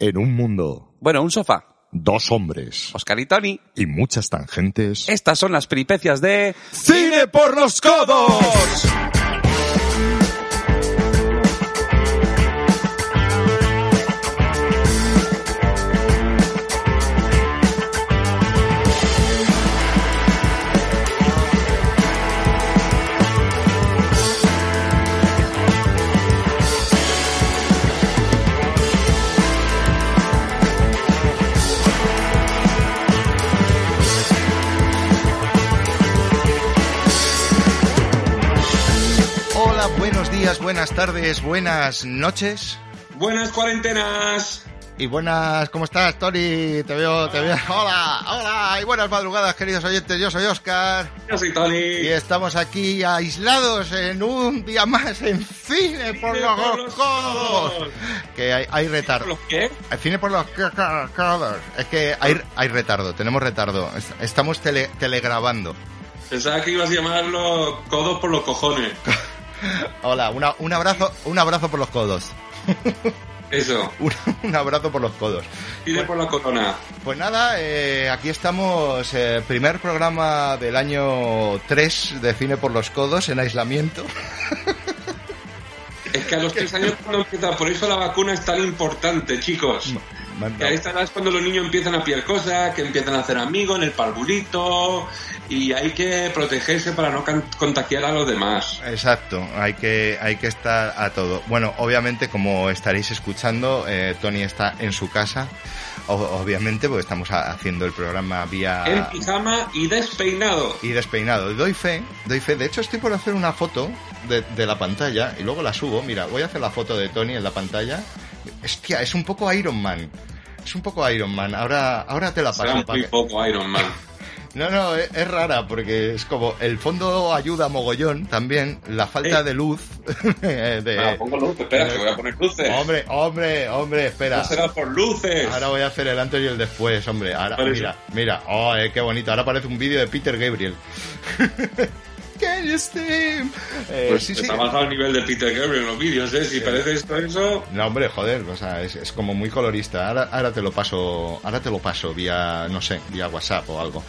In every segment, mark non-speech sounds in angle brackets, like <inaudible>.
En un mundo, Bueno, un sofá. dos hombres Oscar y Tony. y muchas tangentes. Estas son las peripecias de... ¡Cine por los codos! Días, buenas tardes, buenas noches. Buenas cuarentenas. Y buenas, ¿cómo estás, Tony? Te veo, te veo. Hola, hola, y buenas madrugadas, queridos oyentes. Yo soy Oscar. Yo soy Tony. Y estamos aquí aislados en un día más en Cine por Cine los, por los codos. codos. Que hay, hay retardo. ¿Los qué? El Cine por los co- co- codos. Es que hay, hay retardo, tenemos retardo. Est- Estamos tele- telegrabando. Pensaba que ibas a llamarlo codos por los cojones. <laughs> Hola, una- un abrazo, un abrazo por los codos. Eso. <laughs> Un, un abrazo por los codos. Tire por la corona. Pues nada, eh, aquí estamos, eh, primer programa del año 3 de Cine por los Codos en aislamiento. Es que a los tres años cuando empieza, por eso la vacuna es tan importante, chicos. Que ahí estará es cuando los niños empiezan a pillar cosas, que empiezan a hacer amigos en el parvulito y hay que protegerse para no contagiar a los demás. Exacto, hay que, hay que estar a todo. Bueno, obviamente, como estaréis escuchando, eh, Tony está en su casa, o- obviamente, porque estamos haciendo el programa vía... En pijama y despeinado. y despeinado. Doy fe, doy fe. De hecho, estoy por hacer una foto de, de la pantalla y luego la subo. Mira, voy a hacer la foto de Tony en la pantalla. Hostia, es un poco Iron Man. Es un poco Iron Man. Ahora, ahora te la Será paso. para muy poco Iron Man. <laughs> No, no, es, es rara porque es como el fondo ayuda mogollón también. La falta Eh. de luz. <laughs> de- Ah, pongo luces, espera, que voy a poner luces. Hombre, hombre, hombre, espera. No será por luces. Ahora voy a hacer el antes y el después, hombre. Ahora, mira, mira. Oh, eh, qué bonito. Ahora parece un vídeo de Peter Gabriel. <laughs> Steam? Eh, Pues sí, sí. está bajado el nivel de Peter Gabriel en los vídeos, ¿eh? Si parece esto eso... No, hombre, joder, o sea, es, es como muy colorista. Ahora, ahora te lo paso, ahora te lo paso vía, no sé, vía WhatsApp o algo.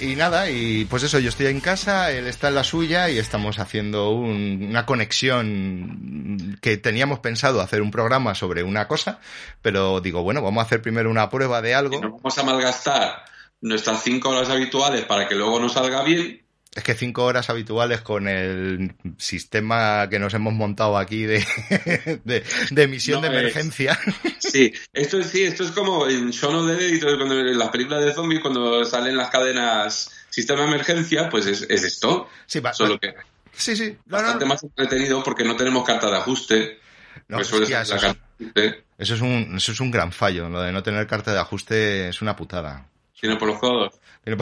Y, nada, y pues eso, yo estoy en casa, él está en la suya y estamos haciendo un- una conexión que teníamos pensado hacer un programa sobre una cosa, pero digo, bueno, vamos a hacer primero una prueba de algo. Vamos a malgastar nuestras cinco horas habituales para que luego nos salga bien. Es que cinco horas habituales con el sistema que nos hemos montado aquí de, <laughs> de, de emisión No de es. emergencia. Sí, <laughs> esto es, sí, esto es como en Shaun of the Dead cuando en las películas de zombies, cuando salen las cadenas sistema de emergencia, pues es, es esto. Sí, va- Solo que sí, sí. No, no, bastante más entretenido porque no tenemos carta de ajuste. no, pues suele hostia, ser eso, carta de ajuste. eso es un, eso es un gran fallo. Lo de no tener carta de ajuste es una putada. Tiene por los codos. <laughs>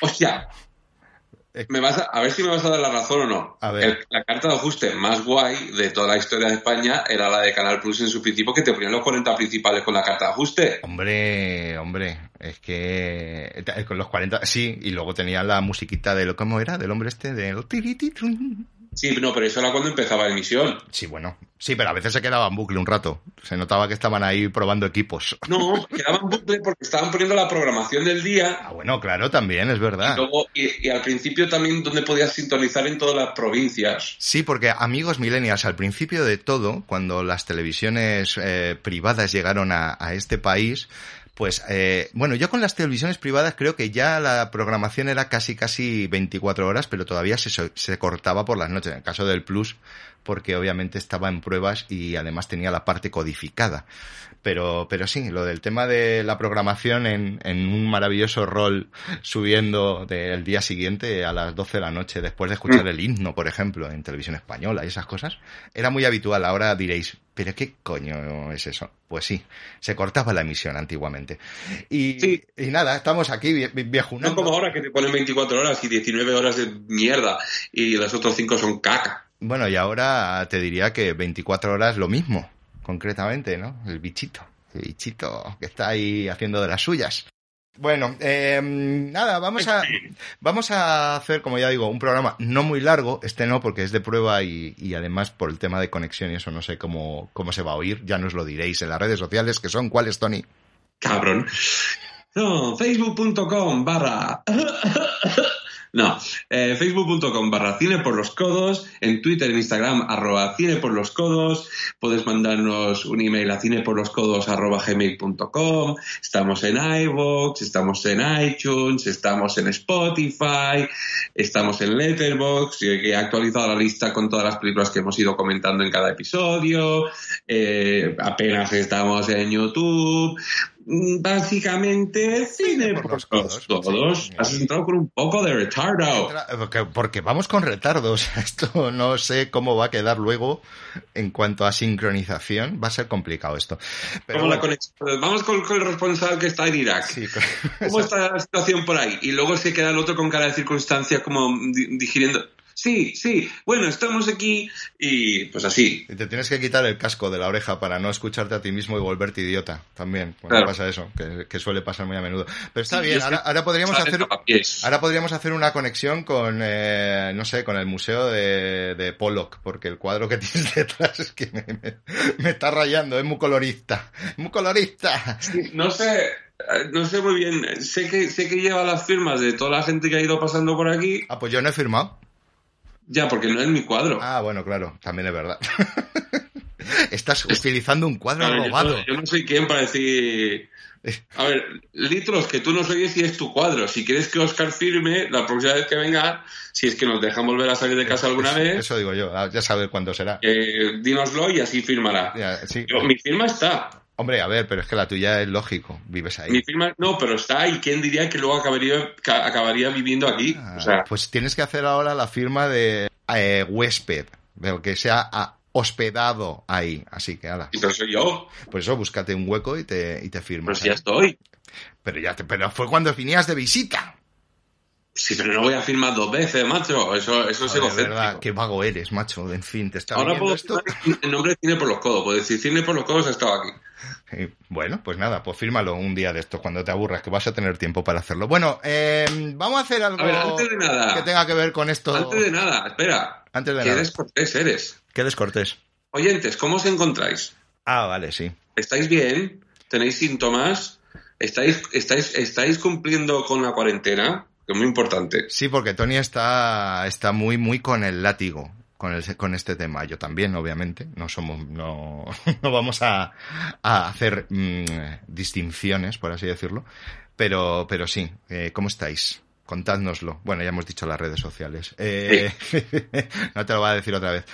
Hostia, me vas a, a ver si me vas a dar la razón o no. A ver. El- la carta de ajuste más guay de toda la historia de España era la de Canal Plus en su principio, que te ponían los 40 principales con la carta de ajuste. Hombre, hombre, es que eh, con los 40, sí, y luego tenía la musiquita de lo cómo era, del hombre este, del tirititrum. Sí, no, pero eso era cuando empezaba la emisión. Sí, bueno, sí, pero a veces se quedaba en bucle un rato. Se notaba que estaban ahí probando equipos. No, quedaba en bucle porque estaban poniendo la programación del día Ah, bueno, claro, también, es verdad. y luego y, y al principio también donde podías sintonizar en todas las provincias. Sí, porque amigos millennials, al principio de todo, cuando las televisiones eh, privadas llegaron a, a este país, pues eh, bueno, yo con las televisiones privadas creo que ya la programación era casi casi 24 horas, pero todavía se, se cortaba por las noches. En el caso del Plus, porque obviamente estaba en pruebas y además tenía la parte codificada. Pero, pero sí, lo del tema de la programación en, en un maravilloso rol subiendo del día siguiente a las 12 de la noche después de escuchar el himno, por ejemplo, en televisión española y esas cosas, era muy habitual. Ahora diréis, ¿Pero qué coño es eso? Pues sí, se cortaba la emisión antiguamente. Y, y nada, estamos aquí viajando. No como ahora que te ponen 24 horas y 19 horas de mierda y las otras 5 son caca. Bueno, y ahora te diría que 24 horas lo mismo, concretamente, ¿no? El bichito, el bichito que está ahí haciendo de las suyas. Bueno, eh, nada, vamos a, vamos a hacer, como ya digo, un programa no muy largo, este no, porque es de prueba y, y, además por el tema de conexión y eso no sé cómo, cómo se va a oír, ya nos lo diréis en las redes sociales, que son, ¿cuáles, Tony? Cabrón. No, facebook.com barra no, eh, facebook.com barra cine por los codos, en Twitter, en Instagram, arroba cine por los codos, puedes mandarnos un email a cine por los codos arroba gmail.com, estamos en iVoox, estamos en iTunes, estamos en Spotify, estamos en Letterboxd, que he actualizado la lista con todas las películas que hemos ido comentando en cada episodio, eh, apenas estamos en YouTube, básicamente cine por, los codos. Todos. Has entrado con un poco de retardo. Porque, vamos con retardos. <laughs> Esto no sé cómo va a quedar luego en cuanto a sincronización. Va a ser complicado esto. Pero Vamos con, el responsable que está en Irak. ¿Cómo <laughs> está la situación por ahí? Y luego se queda el otro con cara de circunstancia como digiriendo sí, sí, bueno, estamos aquí y pues así. Y te tienes que quitar el casco de la oreja para no escucharte a ti mismo y volverte idiota también. Cuando pasa eso, que, suele pasar muy a menudo. Pero está bien, ahora, podríamos hacer ahora podríamos hacer una conexión con, eh, no sé, con el museo de, de, Pollock, porque el cuadro que <laughs> tienes detrás es que me, está rayando, es muy colorista, muy colorista. no sé, no sé muy bien, sé que, sé que lleva las firmas de toda la gente que ha ido pasando por aquí. Ah, pues yo no he firmado. Ya, porque no es mi cuadro. Ah, bueno, claro, también es verdad. <laughs> Estás utilizando un cuadro robado. Yo no, soy quien para decir. A ver, litros, que tú no oyes si es tu cuadro. Si quieres que Oscar firme, la próxima vez que venga, si es que nos dejan volver a salir de casa alguna vez. Eso digo yo, ya sabes cuándo será. Eh, dínoslo y así firmará. mi firma está. Hombre, a ver, pero es que la tuya es lógico, vives ahí. Mi firma, no, pero está y quién diría que luego acabaría, acabaría viviendo aquí. Ah, pues tienes que hacer ahora la firma de eh, huésped, de que sea hospedado ahí, así que ala. Y soy yo. Por eso búscate un hueco y te, y te firmas. Pero si ya estoy. Pero ya te, pero fue cuando venías de visita. Sí, pero no voy a firmar dos veces, macho. Eso, eso es egocéntrico. verdad, qué vago eres, macho. En fin, te está Ahora puedo esto. El nombre de Cine por los Codos. Puedo decir Cine por los Codos ha estado aquí. bueno, pues nada, pues fírmalo un día de esto cuando te aburras, que vas a tener tiempo para hacerlo. Bueno, eh, vamos a hacer algo que tenga que ver con esto. Antes de nada, espera. Antes de ¿Qué descortés eres? ¿Qué descortés? Oyentes, ¿cómo os encontráis? Ah, vale, sí. ¿Estáis bien? ¿Tenéis síntomas? ¿Estáis, estáis, estáis cumpliendo con la cuarentena? Es muy importante. Sí, porque Tony está, está muy, muy con el látigo con, el, con este tema. Yo también, obviamente. No somos, no, <laughs> no vamos a, a hacer mm, distinciones, por así decirlo. Pero, pero sí, eh, ¿cómo estáis? Contádnoslo. Bueno, ya hemos dicho las redes sociales. Eh, <laughs> no te lo voy a decir otra vez.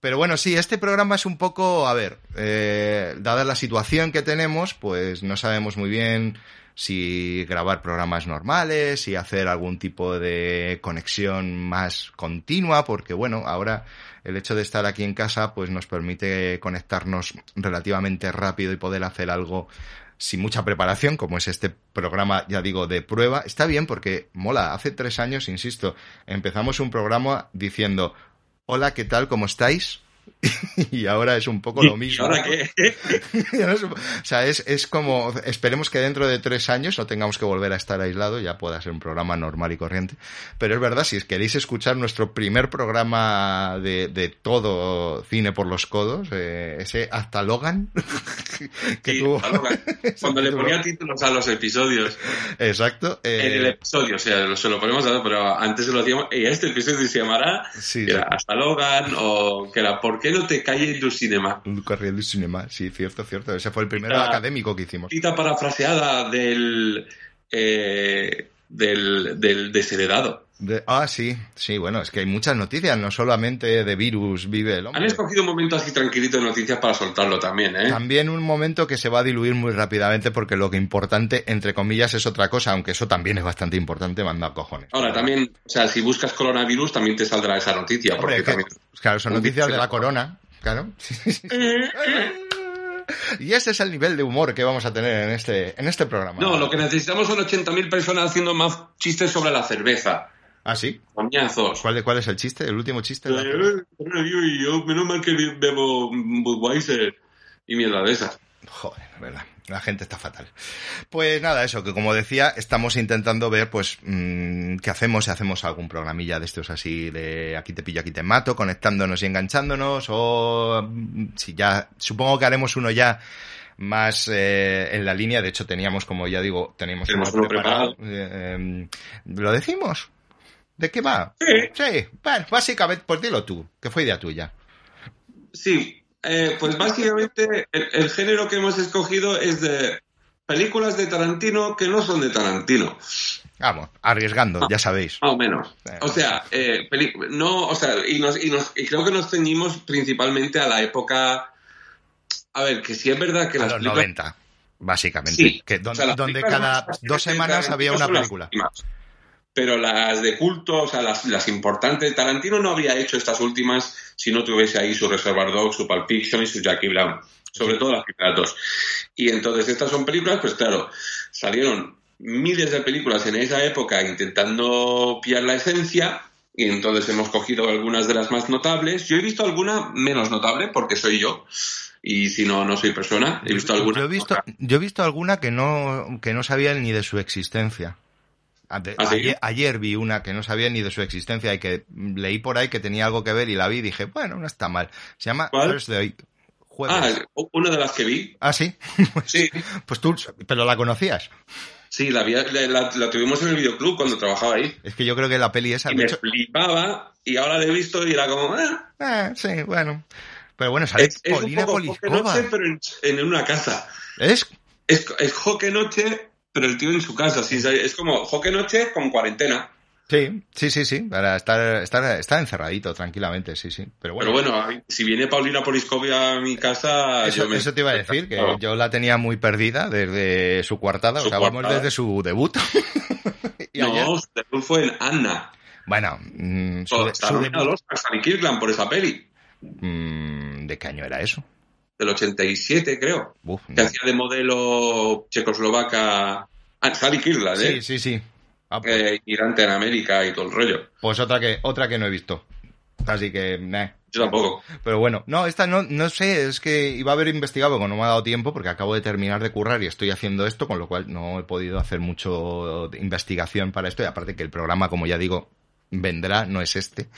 Pero bueno, sí, este programa es un poco, a ver, eh, dada la situación que tenemos, pues no sabemos muy bien si grabar programas normales, si hacer algún tipo de conexión más continua, porque bueno, ahora el hecho de estar aquí en casa pues nos permite conectarnos relativamente rápido y poder hacer algo sin mucha preparación, como es este programa, ya digo, de prueba. Está bien porque mola. Hace tres años, insisto, empezamos un programa diciendo, hola, ¿qué tal? ¿Cómo estáis? <laughs> y ahora es un poco lo mismo. ¿Ahora qué? <laughs> o sea, es, es como, esperemos que dentro de tres años no tengamos que volver a estar aislado, ya pueda ser un programa normal y corriente. Pero es verdad, si queréis escuchar nuestro primer programa de, de todo cine por los codos, eh, ese hasta Logan, <laughs> que Cuando le ponía títulos a los episodios. Exacto. en el eh, episodio, o sea, se lo ponemos a pero antes se lo decíamos, y este episodio se llamará hasta Logan o que la por ¿por qué no te calles tu cinema? Un corriendo del cinema, sí, cierto, cierto. Ese fue el primero académico que hicimos. Cita parafraseada del, eh, del, del desheredado. Ah, sí, sí, bueno, es que hay muchas noticias, no solamente de virus vive el hombre. Han escogido un momento así tranquilito de noticias para soltarlo también, ¿eh? También un momento que se va a diluir muy rápidamente porque lo que importante, entre comillas, es otra cosa, aunque eso también es bastante importante, manda cojones. Ahora, también, o sea, si buscas coronavirus también te saldrá esa noticia. porque Claro, son noticias de la corona, Claro. <laughs> y ese es el nivel de humor que vamos a tener en este, en este programa. No, lo que necesitamos son 80.000 personas haciendo más chistes sobre la cerveza. ¿Ah, sí? Coñazos. ¿Cuál, ¿Cuál es el chiste? ¿El último chiste? yo, yo, menos mal que bebo Budweiser y mierda de esas. Joder, verdad. La gente está fatal. Pues nada, eso, que como decía, estamos intentando ver, pues, mmm, qué hacemos, si hacemos algún programilla de estos así de aquí te pillo, aquí te mato, conectándonos y enganchándonos, o mm, si ya, supongo que haremos uno ya más eh, en la línea, de hecho teníamos, como ya digo, teníamos uno preparado. preparado. Eh, eh, ¿Lo decimos? ¿De qué va? Sí. Sí, bueno, básicamente, pues dilo tú, que fue idea tuya. Sí, eh, pues básicamente el, el, género que hemos escogido es de películas de Tarantino que no son de Tarantino. Vamos, arriesgando, Ah. ya sabéis. Más o menos. O sea, eh, no, o sea, y, nos, y, nos, y creo que nos ceñimos principalmente a la época. A ver, que sí es verdad que a las los películas... 90, básicamente. Sí. Que donde, O sea, las donde cada dos semanas había una las película. Pero las de culto, o sea, las, las importantes, Tarantino no habría hecho estas últimas si no tuviese ahí su Reservoir Dogs, su Pulp Fiction y su Jackie Brown. Sobre todo las primeras dos. Y entonces estas son películas, pues claro, salieron miles de películas en esa época intentando pillar la esencia y entonces hemos cogido algunas de las más notables. Yo he visto alguna menos notable porque soy yo y si no, no soy persona. He visto alguna. Yo he visto, yo he visto alguna que no, que no sabía ni de su existencia. ¿Ah, ayer, ayer, vi una que no sabía ni de su existencia y que leí por ahí que tenía algo que ver y la vi y dije, bueno, no está mal. Se llama ¿Cuál? Thursday. Jueves. Ah, una de las que vi. Ah, sí. <laughs> pues, Sí. Pues tú, pero la conocías. Sí, la, vi- la, tuvimos en el videoclub cuando trabajaba ahí. Es que yo creo que la peli esa. Y me hecho- flipaba y ahora la he visto y era como... ah, eh, sí, bueno. Pero bueno, sale es, es un poco Poliskova. Noche, pero en, en una casa. ¿Es? Es, es Joque Noche, pero el tío en su casa. Es como Joque Noche con cuarentena. Sí, sí, sí, sí. Para estar, estar, estar encerradito tranquilamente, sí, sí. Pero bueno. Pero bueno, si viene Paulina Poliskovia a mi casa... Eso, yo me- eso te iba a decir, que yo la tenía muy perdida desde su cuartada, Su o sea, vamos coartada. desde su debut. <laughs> y No, ayer- su debut fue en Anna. bueno, mm, su, Su, su debut, los Kirkland por esa peli. mm, ¿de qué año era eso? Del 87, creo. Uf, Que no. hacía de modelo checoslovaca... Ah, Sally Kirkland, ¿eh? Sí, sí, sí. Ah, pues, eh, inmigrante en América y todo el rollo. pues otra que, otra que no he visto. Así que, nah. Yo tampoco. Pero bueno, no, esta no, no sé, es que iba a haber investigado, pero no me ha dado tiempo porque acabo de terminar de currar y estoy haciendo esto, con lo cual no he podido hacer mucho investigación para esto y aparte que el programa, como ya digo, vendrá, no es este.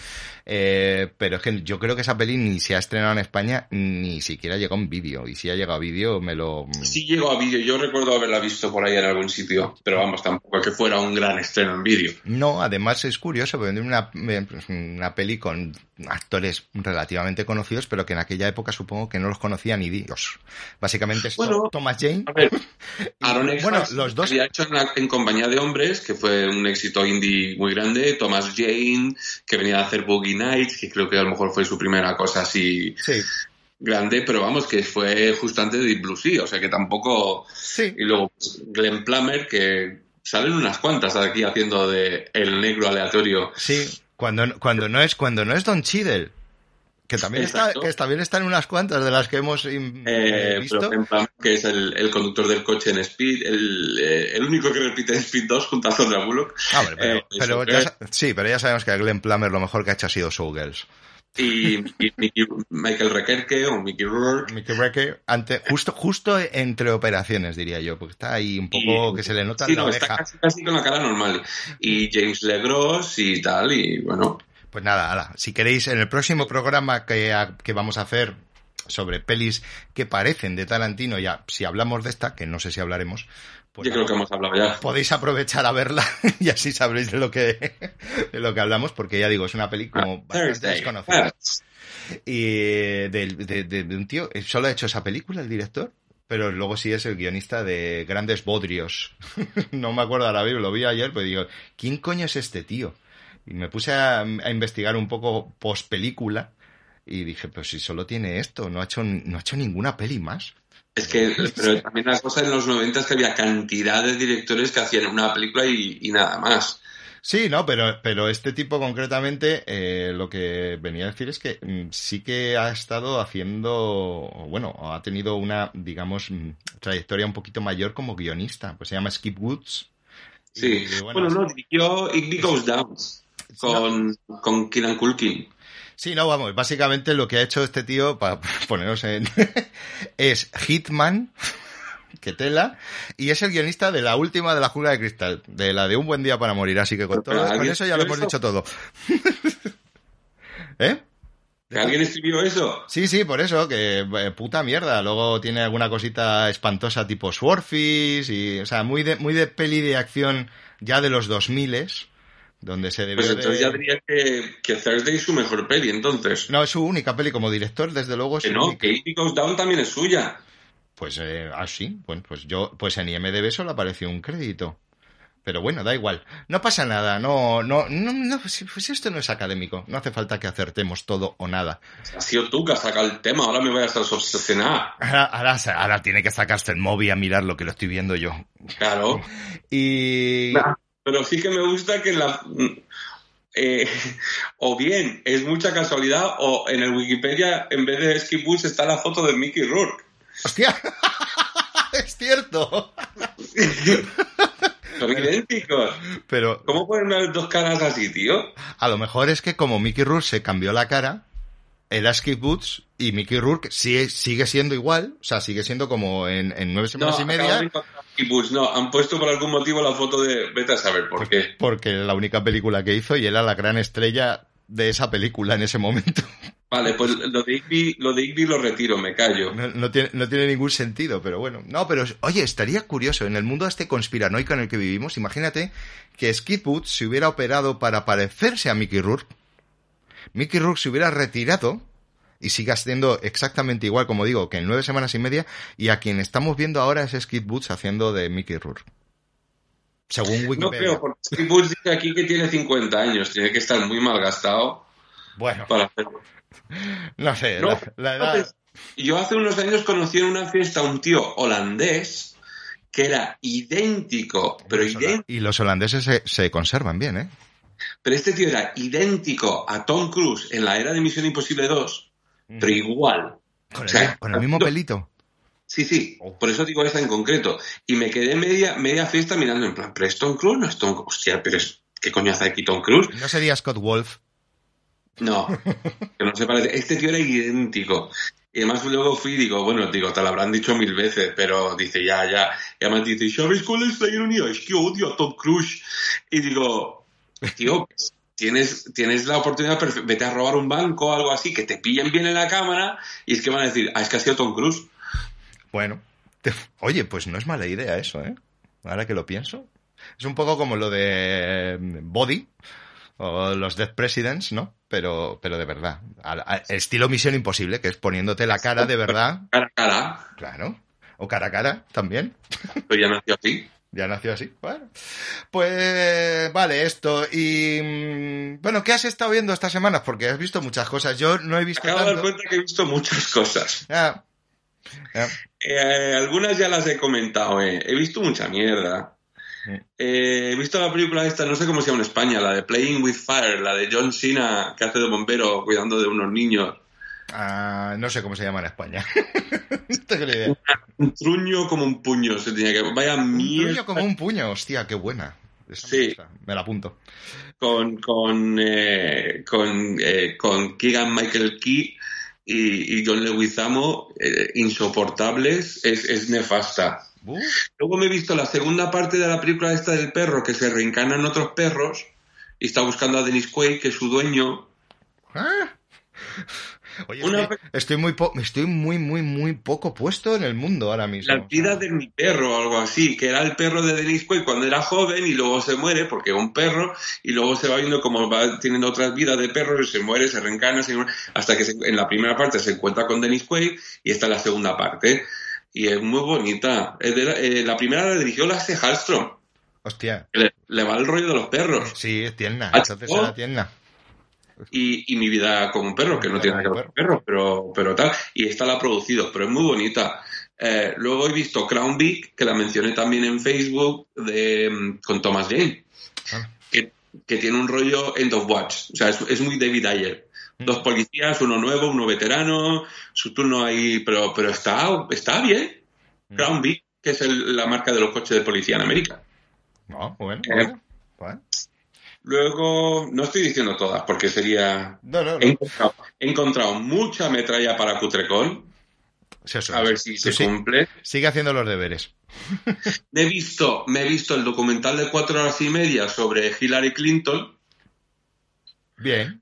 Eh, pero es que yo creo que esa peli ni se ha estrenado en España, ni siquiera llegó en vídeo. Y si ha llegado a vídeo, me lo... Sí llegó a vídeo, yo recuerdo haberla visto por ahí en algún sitio, pero vamos, tampoco que fuera un gran estreno en vídeo. No, además es curioso, porque una, una peli con actores relativamente conocidos, pero que en aquella época supongo que no los conocía ni Dios. Básicamente es Bueno, Thomas Jane. A ver, <laughs> y, Aaron bueno, los dos... había hecho en, en Compañía de Hombres, que fue un éxito indie muy grande, Thomas Jane, que venía a hacer Boogie Nights, que creo que a lo mejor fue su primera cosa así Sí, grande, pero vamos, que fue justo antes de Deep Blue Sea, o sea que tampoco... sí. Y luego pues, Glenn Plummer, que salen unas cuantas aquí haciendo de el negro aleatorio. Sí, cuando, cuando no es cuando no es Don Cheadle, que también está Exacto. que también está en unas cuantas de las que hemos im- Eh, visto. Plummer, que es el, el conductor del coche en Speed, el, eh, el único que repite en Speed 2 junto a Sandra Bullock. Ah, pero, Eh, pero ya sí, pero ya sabemos que a Glenn Plummer lo mejor que ha hecho ha sido Showgirls. y, y Mickey- Michael Rekerke o Mickey Rourke. Mickey Rourke, ante, justo, justo entre operaciones, diría yo, porque está ahí un poco Y- que se le nota Sí, en la no, está oreja. casi, casi con la cara normal. Y James Legros y tal, y bueno. Pues nada, ala, si queréis, en el próximo programa que, a- que vamos a hacer sobre pelis que parecen de Tarantino, ya si hablamos de esta, que no sé si hablaremos, pues yo creo que hemos hablado ya. podéis aprovechar a verla <laughs> y así sabréis de lo que de lo que hablamos, porque ya digo, es una peli como bastante Thursday. desconocida. Y de, de- de- de un tío, eh, solo ha hecho esa película el director, pero luego sí es el guionista de Grandes Bodrios. <laughs> no me acuerdo ahora mismo, lo vi ayer, pero digo, ¿quién coño es este tío? Y me puse a, a investigar un poco post película y dije, pues si solo tiene esto, no ha hecho, no ha hecho ninguna peli más. Es que, <laughs> pero también la cosa en los 90 es que había cantidad de directores que hacían una película y, y nada más. Sí, no, pero, pero este tipo concretamente eh, lo que venía a decir es que mm, sí que ha estado haciendo, bueno, ha tenido una, digamos, mm, trayectoria un poquito mayor como guionista. Pues se llama Skip Woods. Sí, bueno, no, dirigió It Goes Down con, con Kieran Culkin. Sí, no, vamos, básicamente lo que ha hecho este tío, para <laughs> ponernos en... <laughs> es Hitman, <laughs> que tela, y es el guionista de la última de la jungla de cristal, de la de Un buen día para morir, así que con, todo, con eso ya lo hemos dicho todo. ¿Eh? alguien escribió eso? Sí, sí, por eso, que eh, puta mierda. Luego tiene alguna cosita espantosa tipo Swordfish y, o sea, muy de, muy de peli de acción ya de los 2000 donde se debe Pues entonces ya diría que, que, Thursday es su mejor peli, entonces. No, es su única peli como director, desde luego. Es que no, que It Goes Down también es suya. Pues, eh, ah, sí, bueno, pues yo, pues en IMDB solo apareció un crédito. Pero bueno, da igual. No pasa nada, no, no, no, no pues esto no es académico. No hace falta que acertemos todo o nada. Ha sido tú que has sacado el tema, ahora me voy a estar obsesionado. Ahora, ahora, tiene que sacarse el móvil a mirar lo que lo estoy viendo yo. Claro. <laughs> Y. pero sí que me gusta que la. Eh, o bien es mucha casualidad, o en el Wikipedia, en vez de Skip Bush, está la foto de Mickey Rourke. ¡Hostia! <laughs> es cierto. <laughs> Son idénticos. Pero, ¿Cómo pueden haber dos caras así, tío? A lo mejor es que como Mickey Rourke se cambió la cara, era Skip Boots y Mickey Rourke sigue, sigue siendo igual, o sea, sigue siendo como en, nueve semanas y media. No, han puesto por algún motivo la foto de... Vete a saber por qué. Porque la única película que hizo y era la gran estrella de esa película en ese momento. <laughs> Vale, pues lo de Igby lo, de lo retiro, me callo. No, tiene, no tiene ningún sentido, pero bueno. No, pero oye, estaría curioso, en el mundo este conspiranoico en el que vivimos, imagínate que Skip Woods se hubiera operado para parecerse a Mickey Rourke. Mickey Rourke se hubiera retirado y siga siendo exactamente igual, como digo, que en nueve semanas y media, y a quien estamos viendo ahora es Skip Woods haciendo de Mickey Rourke. Según Wikipedia. No creo, porque Skip Woods dice aquí que tiene 50 años, tiene que estar muy mal gastado. Bueno. Para. No sé, la, edad... Yo hace unos años conocí en una fiesta a un tío holandés que era idéntico, pero idéntico. Y los holandeses se, conservan bien, ¿eh? Pero este tío era idéntico a Tom Cruise en la era de Misión Imposible 2, mm. pero igual. Con el, mismo pelito. Sí, sí, oh. por eso digo esta en concreto. Y me quedé media, media fiesta mirando en plan, ¿pero es Tom Cruise? No es Tom Hostia, pero es, ¿qué coño hace aquí Tom Cruise? ¿No sería Scott Wolf? No, que no se parece. Este tío era idéntico. Y además luego fui y digo, bueno, digo, te lo habrán dicho mil veces, pero dice, ya, ya. Y además dice, ¿sabes cuál es la ironía? Es que odio a Tom Cruise. Y digo, tío, tienes, tienes la oportunidad, vete a robar un banco o algo así, que te pillen bien en la cámara y es que van a decir, ah, es que ha sido Tom Cruise. Bueno, oye, pues no es mala idea eso, ¿eh? Ahora que lo pienso. Es un poco como lo de Body o los Death Presidents, ¿no? Pero, pero de verdad. estilo Misión Imposible, que es poniéndote la cara de verdad. Cara a cara. Claro. O cara a cara también. Pero ya nació así. Ya nació así. Bueno. Pues vale, esto. Y mm, bueno, ¿qué has estado viendo estas semanas? Porque has visto muchas cosas. Yo no he visto. Me acabo de dar cuenta que he visto muchas cosas. Ah. Eh, algunas ya las he comentado. Eh. He visto mucha mierda. Eh, he visto la película esta, no sé cómo se llama en España, la de Playing with Fire, la de John Cena, que hace de bombero cuidando de unos niños. No sé cómo se llama en España. <laughs> Un truño como un puño se tenía que. Vaya un truño como un puño, hostia, qué buena. sí. Me, la apunto. Con, con, eh, con, eh, con Keegan Michael Key y, y John Leguizamo, insoportables, es, es nefasta. Luego me he visto la segunda parte de la película esta del perro, que se reencarnan otros perros y está buscando a Dennis Quaid, que es su dueño. ¿Ah? Oye, estoy, muy estoy muy, muy, muy poco puesto en el mundo ahora mismo. La vida de mi perro o algo así, que era el perro de Dennis Quaid cuando era joven y luego se muere porque es un perro y luego se va viendo como va teniendo otras vidas de perro y se muere, se reencarna, hasta que en la primera parte se encuentra con Dennis Quaid y esta es la segunda parte y es muy bonita. Eh, la, primera la dirigió la Hallström. Hostia. Le, va el rollo de los perros. Sí, es tierna. Entonces era tierna. Y, y, mi vida como un perro, que no tiene nada que ver con perro, pero, pero tal. Y esta la ha producido, pero es muy bonita. Eh, luego he visto Crown Big, que la mencioné también en Facebook, de, mm, con Thomas Jane. Ah. Que que tiene un rollo end of watch. O sea, es, muy David Ayer. Mm. Dos policías, uno nuevo, uno veterano, su turno ahí, pero, pero está, está bien. Mm. Crown Vic, que es la marca de los coches de policía en América. No, bueno, eh, bueno. Luego, no estoy diciendo todas porque sería. No, no, He, encontrado, mucha metralla para Cutrecol. a ver si se cumple. Sigue haciendo los deberes. <laughs> me, he visto, me he visto el documental de cuatro horas y media sobre Hillary Clinton. Bien.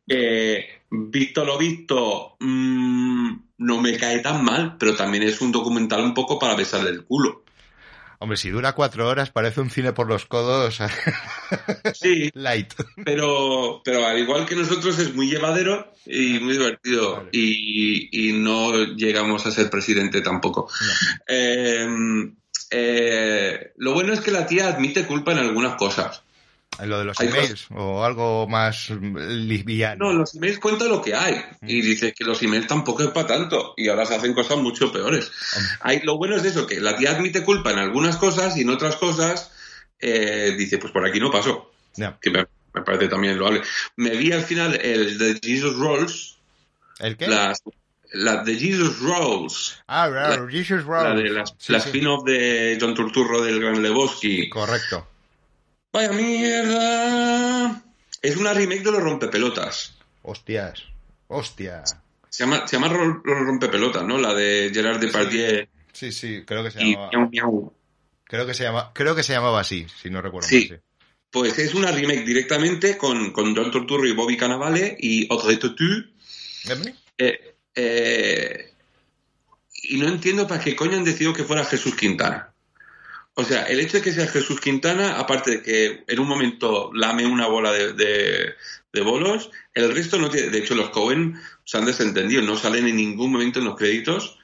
visto lo visto, mm, no me cae tan mal, pero también es un documental un poco para besarle el culo. Hombre, si dura cuatro horas, parece un cine por los codos. <laughs> Sí. Light. Pero, pero al igual que nosotros es muy llevadero y muy divertido. Y, no llegamos a ser presidente tampoco. Eh, eh, lo bueno es que la tía admite culpa en algunas cosas. Lo de los emails o algo más liviano. No, los emails cuenta lo que hay mm. y dice que los emails tampoco es para tanto y ahora se hacen cosas mucho peores. Hay, lo bueno es eso, que la tía admite culpa en algunas cosas y en otras cosas eh, dice, pues por aquí no pasó. Que me, parece también loable. Me vi al final el de Jesus Rolls. ¿El qué? la de Jesus Rolls. Ah, la, Jesus Rolls. La de la, spin-off de John Turturro del Gran Lebowski. Correcto. Vaya mierda. Es una remake de los rompepelotas. Hostias. Hostia. Se llama, se llama rompepelotas, ¿no? La de Gerard Depardieu. Sí, sí, creo que se llamaba. Creo que se llama, creo que se llamaba así, si no recuerdo sí. Pues es una remake directamente con, con John Turturro y Bobby Cannavale y Audrey Tautou. Eh, eh, y no entiendo para qué coño han decidido que fuera Jesús Quintana. O sea, el hecho de que sea Jesús Quintana, aparte de que en un momento lame una bola de, bolos, el resto no tiene. De hecho, los Cohen se han desentendido, no salen en ningún momento en los créditos,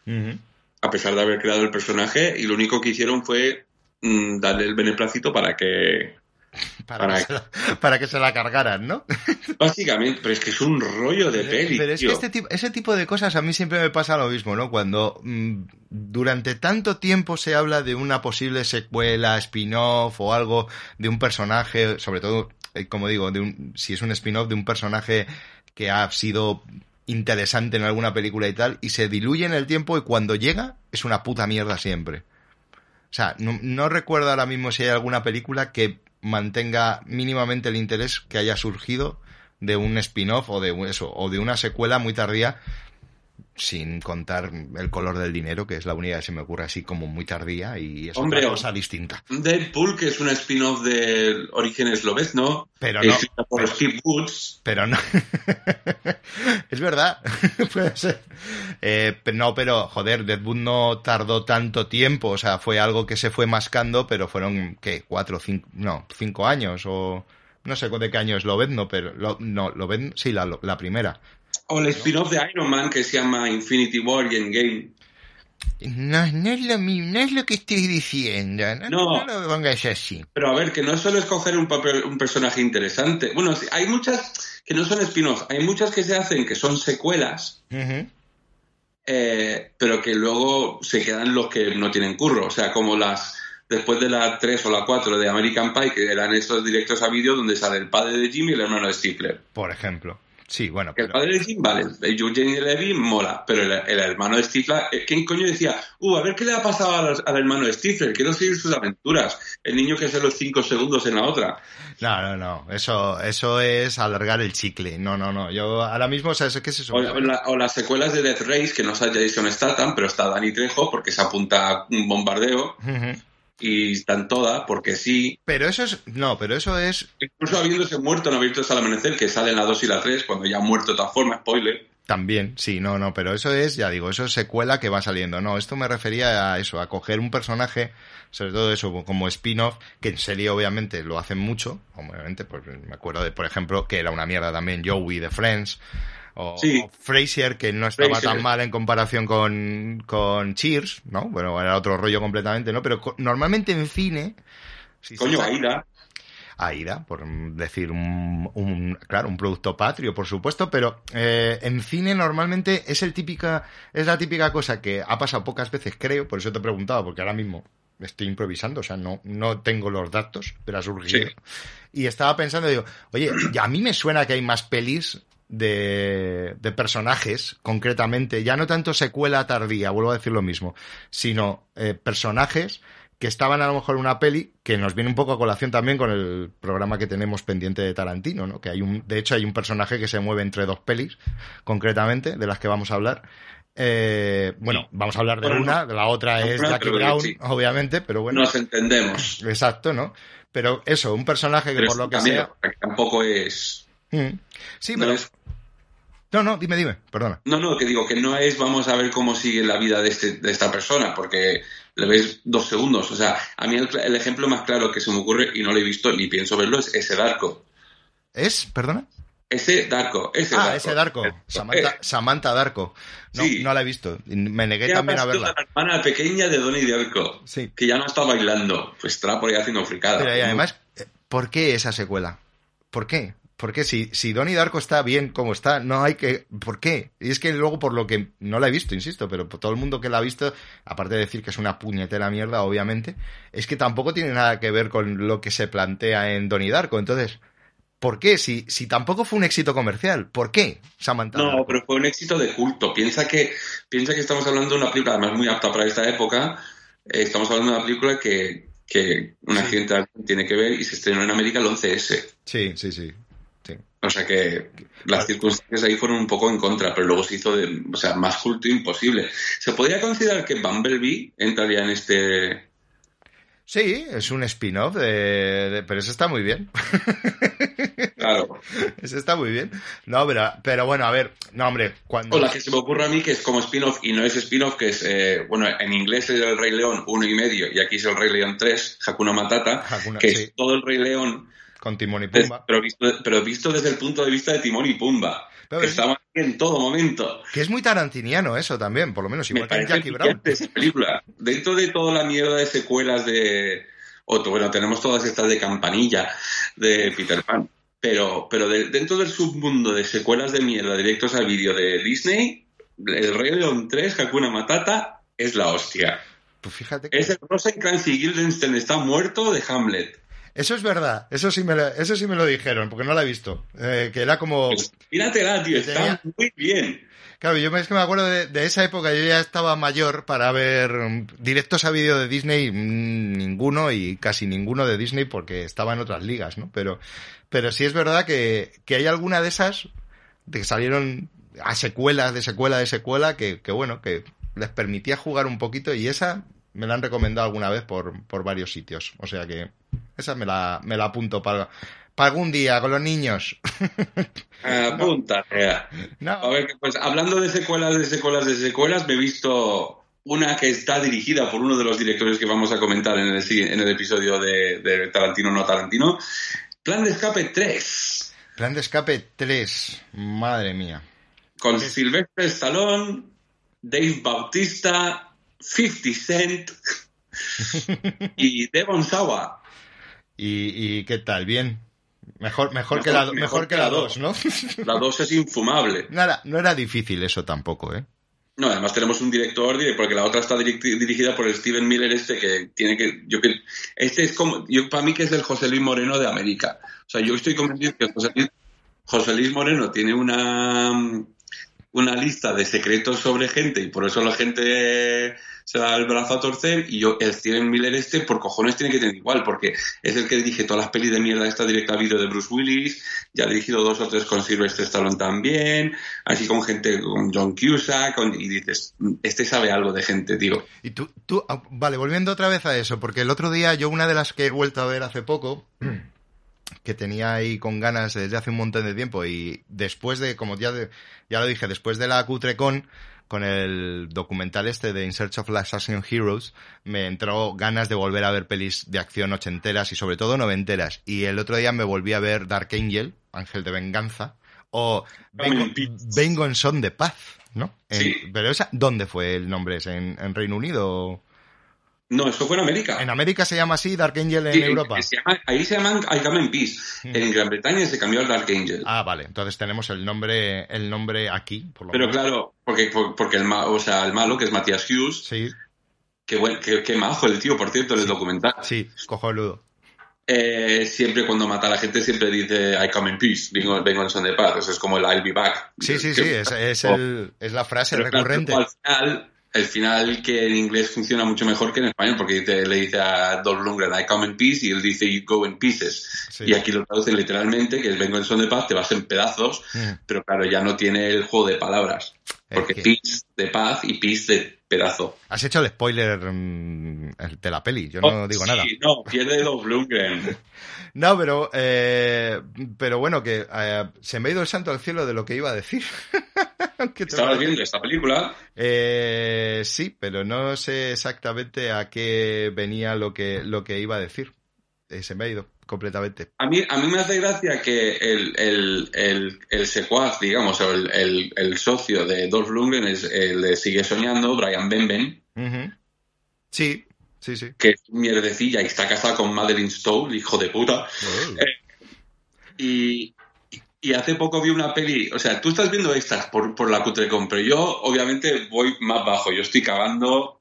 a pesar de haber creado el personaje, y lo único que hicieron fue mm, darle el beneplácito para que <laughs> para, que, se la, para que se la cargaran, ¿no? <laughs> Básicamente, pero es que es un rollo de peli. Pero es que este tipo, ese tipo de cosas a mí siempre me pasa lo mismo, ¿no? Cuando mm, durante tanto tiempo se habla de una posible secuela, spin-off o algo de un personaje, sobre todo, eh, como digo, de un, si es un spin-off de un personaje que ha sido interesante en alguna película y tal, y se diluye en el tiempo y cuando llega es una puta mierda siempre. O sea, no, no recuerdo ahora mismo si hay alguna película que mantenga mínimamente el interés que haya surgido de un spin-off o de eso, o de una secuela muy tardía sin contar el color del dinero, que es la única que se me ocurre así como muy tardía y es una cosa distinta. Deadpool, que es un spin-off de Orígenes ¿no? pero no, por Steve Woods. Pero no. <laughs> es verdad, <laughs> puede ser. Eh, no, pero joder, Deadpool no tardó tanto tiempo, o sea, fue algo que se fue mascando, pero fueron, ¿qué? Cuatro, cinco, no, cinco años o... No sé de qué año es Lobezno, pero lo, no, Lobezno, sí, la, la primera. O el spin-off de Iron Man que se llama Infinity War y Endgame. No, no, es lo mismo, no es lo que estoy diciendo. No, no, lo pongas así. Pero a ver, que no solo escoger un papel, un personaje interesante. Bueno, hay muchas que no son spin-offs, hay muchas que se hacen que son secuelas, eh, pero que luego se quedan los que no tienen curro. O sea, como las después de la 3 o la 4 de American Pie, que eran estos directos a vídeo donde sale el padre de Jimmy y el hermano de Stifler. Por ejemplo. Sí, bueno. El padre de Jim, vale, Eugene Levy mola, pero el, hermano de Stifler, eh, ¿quién coño decía? Uh, a ver qué le ha pasado al, hermano de Stifler, quiero seguir sus aventuras. El niño que hace los cinco segundos en la otra. No, no, no, eso, eso es alargar el chicle. No, no, no, yo ahora mismo, ¿sabes qué es eso? O, las secuelas de Death Race, que no está Jason Statham, pero está Danny Trejo, porque se apunta a un bombardeo y están todas, porque sí. Pero eso es. No, pero eso es. Incluso habiéndose muerto en Abiertos al Amanecer, que sale en la 2 y la 3, cuando ya ha muerto de todas formas, spoiler. También, sí, no, no, pero eso es, ya digo, eso es secuela que va saliendo. No, esto me refería a eso, a coger un personaje, sobre todo eso, como spin-off, que en serie obviamente lo hacen mucho, obviamente, pues me acuerdo de, por ejemplo, que era una mierda también Joey de Friends, o, sí. Frasier, que no estaba tan mal en comparación con, con Cheers, ¿no? Bueno, era otro rollo completamente, ¿no? Pero normalmente en cine... Coño, Aida. Aida, por decir un, claro, un producto patrio, por supuesto, pero eh, en cine normalmente es el típica, es la típica cosa que ha pasado pocas veces, creo, por eso te he preguntado, porque ahora mismo estoy improvisando, o sea, no, no tengo los datos, pero ha surgido. Y estaba pensando, digo, oye, a mí me suena que hay más pelis de, de, personajes, concretamente, ya no tanto secuela tardía, vuelvo a decir lo mismo, sino eh, personajes que estaban a lo mejor en una peli que nos viene un poco a colación también con el programa que tenemos pendiente de Tarantino, ¿no? Que hay un, de hecho hay un personaje que se mueve entre dos pelis, concretamente, de las que vamos a hablar. Eh, bueno, vamos a hablar de una, de la otra es Jackie Brown, obviamente, pero bueno. Nos entendemos. Exacto, ¿no? Pero eso, un personaje que por lo que sea. Tampoco es. Mm. Sí, pero. No, no, dime, dime, perdona. No, no, que digo que no es vamos a ver cómo sigue la vida de, este, de esta persona, porque le ves dos segundos. O sea, a mí el, ejemplo más claro que se me ocurre, y no lo he visto ni pienso verlo, es ese Darko. ¿Es? ¿Perdona? Ese Darko, ese ah, ese Darko. Samantha, Samantha Darko. No, no la he visto. Me negué también a verla. La hermana pequeña de Donnie Darko. Sí. Que ya no está bailando. Pues está por ahí haciendo fricada. Pero y además, ¿por qué esa secuela? ¿Por qué? Porque si, si Donnie Darko está bien como está, no hay que. ¿Por qué? Y es que luego, por lo que no la he visto, insisto, pero por todo el mundo que la ha visto, aparte de decir que es una puñetera mierda, obviamente, es que tampoco tiene nada que ver con lo que se plantea en Donnie Darko. Entonces, ¿por qué? Si, si tampoco fue un éxito comercial, ¿por qué, Samantha? No, pero fue un éxito de culto. Piensa que, piensa que estamos hablando de una película, además muy apta para esta época. Eh, estamos hablando de una película que, que un accidente tiene que ver y se estrenó en América el 11S. Sí, sí, sí. O sea que las circunstancias ahí fueron un poco en contra, pero luego se hizo de, o sea, más culto imposible. ¿Se podría considerar que Bumblebee entraría en este Sí, es un spin-off, de, pero eso está muy bien. Claro. <laughs> Eso está muy bien. No, pero, pero bueno, a ver, no, hombre, cuando... O la que se me ocurre a mí que es como spin-off y no es spin-off, que es, eh, bueno, en inglés es el Rey León uno y medio y aquí es el Rey León 3, Hakuna Matata, que es todo el Rey León con Timón y Pumba. Pero visto, pero visto desde el punto de vista de Timón y Pumba. Pero Estamos aquí en todo momento. Que es muy tarantiniano eso también, por lo menos igual que Jackie Brown. Esa película. Dentro de toda la mierda de secuelas de... O, bueno, tenemos todas estas de campanilla de Peter Pan. Pero, pero dentro del submundo de secuelas de mierda directos al vídeo de Disney, el Rey León 3, Hakuna Matata, es la hostia. Pues fíjate que... Es el Rosencrantz y Guildenstern está muerto de Hamlet. Eso es verdad, eso sí me lo, eso sí me lo dijeron, porque no la he visto. Eh, que era como. Pues míratela, tío, está muy bien. Claro, yo es que me acuerdo de, esa época, yo ya estaba mayor para ver mm, directos a vídeo de Disney, mm, ninguno y casi ninguno de Disney porque estaba en otras ligas, ¿no? Pero, pero sí es verdad que, que hay alguna de esas de que salieron a secuelas, de secuela, de secuela, que, que bueno, que les permitía jugar un poquito y esa me la han recomendado alguna vez por, por varios sitios. O sea que esa me la, me la apunto para, para algún día con los niños. <laughs> Apunta. no. A ver, pues hablando de secuelas, de secuelas, de secuelas, me he visto una que está dirigida por uno de los directores que vamos a comentar en el, en el episodio de, Tarantino no Tarantino. Plan de escape 3. Plan de escape 3. Madre mía. Con Silvestre Stallone, Dave Bautista, 50 Cent <laughs> y Devon Sawa. ¿Y, qué tal? ¿Bien? Mejor, mejor, que la, mejor, que, la 2, ¿no? <laughs> La 2 es infumable. No era, no era difícil eso tampoco, ¿eh? No, además tenemos un director, porque la otra está dirigida por Steven Miller, este que tiene que. Yo que este es como. Yo, para mí que es el José Luis Moreno de América. O sea, yo estoy convencido que José Luis, José Luis Moreno tiene una una lista de secretos sobre gente y por eso la gente se da el brazo a torcer y yo, el Steven Miller este, por cojones tiene que tener igual, porque es el que dirige todas las pelis de mierda esta directa vídeo de Bruce Willis, ya ha dirigido dos o tres con Sylvester Stallone también, así con gente, con John Cusack, y dices, este sabe algo de gente, tío. Y tú, tú, ah, vale, volviendo otra vez a eso, porque el otro día yo una de las que he vuelto a ver hace poco, <clears throat> que tenía ahí con ganas desde hace un montón de tiempo y después de, como ya, ya lo dije, después de la Cutrecon, con el documental este de In Search of Assassin Heroes, me entró ganas de volver a ver pelis de acción ochenteras y sobre todo noventeras. Y el otro día me volví a ver Dark Angel, Ángel de Venganza, o Vengo, en Son de Paz, ¿no? Sí. pero esa, ¿dónde fue el nombre? ¿En, en Reino Unido? No, eso fue en América. En América se llama así Dark Angel en Europa. ahí se llaman I Come in Peace. En Gran Bretaña se cambió al Dark Angel. Ah, vale. Entonces tenemos el nombre, el nombre aquí. Pero claro, porque, porque el, o sea, el malo, que es Matthias Hughes, sí. Qué, buen, qué, majo el tío, por cierto, en el documental. Sí, cojonudo. Eh, siempre cuando mata a la gente siempre dice I come in peace, vengo, vengo en son de paz. Eso es como el I'll be back. Sí, sí, sí, es, es, el, es la frase recurrente. al final, el final que en inglés funciona mucho mejor que en español, porque le dice a Dolph Lundgren I come in peace y él dice you go in pieces. Y aquí lo traducen literalmente, que es vengo en son de paz, te vas en pedazos, mm. pero claro, ya no tiene el juego de palabras. Porque peace de paz y peace de pedazo. Has hecho el spoiler mm, de la peli, yo no oh, digo nada. No, pierde Dolph Lundgren. <laughs> no, pero, eh, pero bueno, que eh, se me ha ido el santo al cielo de lo que iba a decir. <laughs> ¿Estabas viendo esta película? Eh, sí, pero no sé exactamente a qué venía lo que, lo que iba a decir. se me ha ido completamente. A mí, a mí me hace gracia que el, el, el, secuaz, digamos, o el, el, socio de Dolph Lundgren es, le sigue soñando, Brian Benben. Sí, sí, sí. Que es mierdecilla y está casado con Madeline Stowe, hijo de puta. Eh, y, y hace poco vi una peli, o sea, tú estás viendo estas por, por la Cutrecon, pero yo obviamente voy más bajo, yo estoy cavando,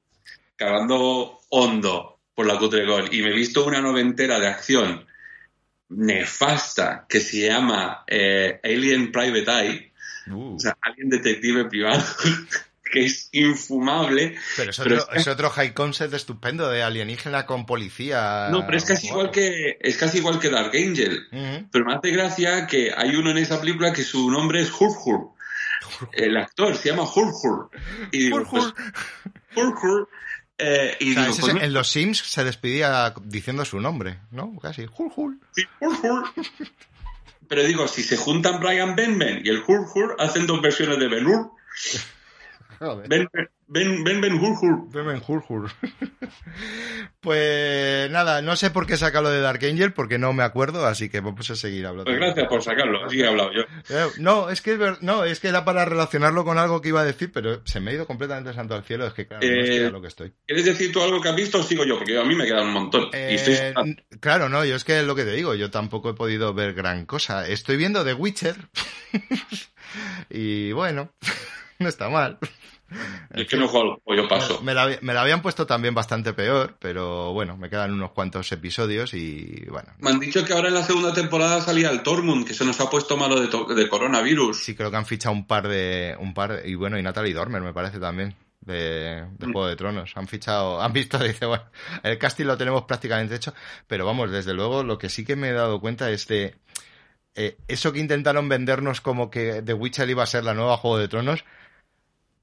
cavando hondo por la Cutrecon y me he visto una noventera de acción nefasta que se llama eh, Alien Private Eye, uh. o sea, Alien Detective Privado, <laughs> que es infumable. Pero es otro, high concept estupendo de alienígena con policía. No, pero es casi igual que es casi igual que Dark Angel. Pero me hace gracia que hay uno en esa película que su nombre es Hurhur. El actor se llama Hurhur. Y digo, Hurhur. Pues, eh, y pues en los Sims se despedía diciendo su nombre, ¿no? Casi. Hul Hul. Sí, Hul Hul. Pero digo, si se juntan Brian Benben y el Hul Hul, hacen dos versiones de Ben <laughs> Ben, Ben, Ben, Ben Hur Ben, Ben Hur pues nada, no sé por qué saca lo de Dark Angel, porque no me acuerdo, así que vamos a seguir hablando. Pues gracias por sacarlo, así he hablado yo. Eh, no, es que, no, es que era para relacionarlo con algo que iba a decir, pero se me ha ido completamente santo al cielo, es que claro, no eh, lo que estoy. ¿Quieres decir tú algo que has visto o sigo yo? Porque a mí me queda un montón. Eh, claro, no, yo es que lo que te digo, yo tampoco he podido ver gran cosa. Estoy viendo The Witcher <laughs> y bueno, <laughs> no está mal. <laughs> Es que no juego, yo paso. Me la, habían puesto también bastante peor, pero bueno, me quedan unos cuantos episodios y bueno. Me han dicho que ahora en la segunda temporada salía el Tormund, que se nos ha puesto malo de, coronavirus. Sí, creo que han fichado un par de. un par Y bueno, y Natalie Dormer me parece también. De, mm. Juego de Tronos. Han fichado, han visto, <laughs> dice, bueno, el casting lo tenemos prácticamente hecho, pero vamos, desde luego, lo que sí que me he dado cuenta es de eh, eso que intentaron vendernos como que The Witcher iba a ser la nueva Juego de Tronos,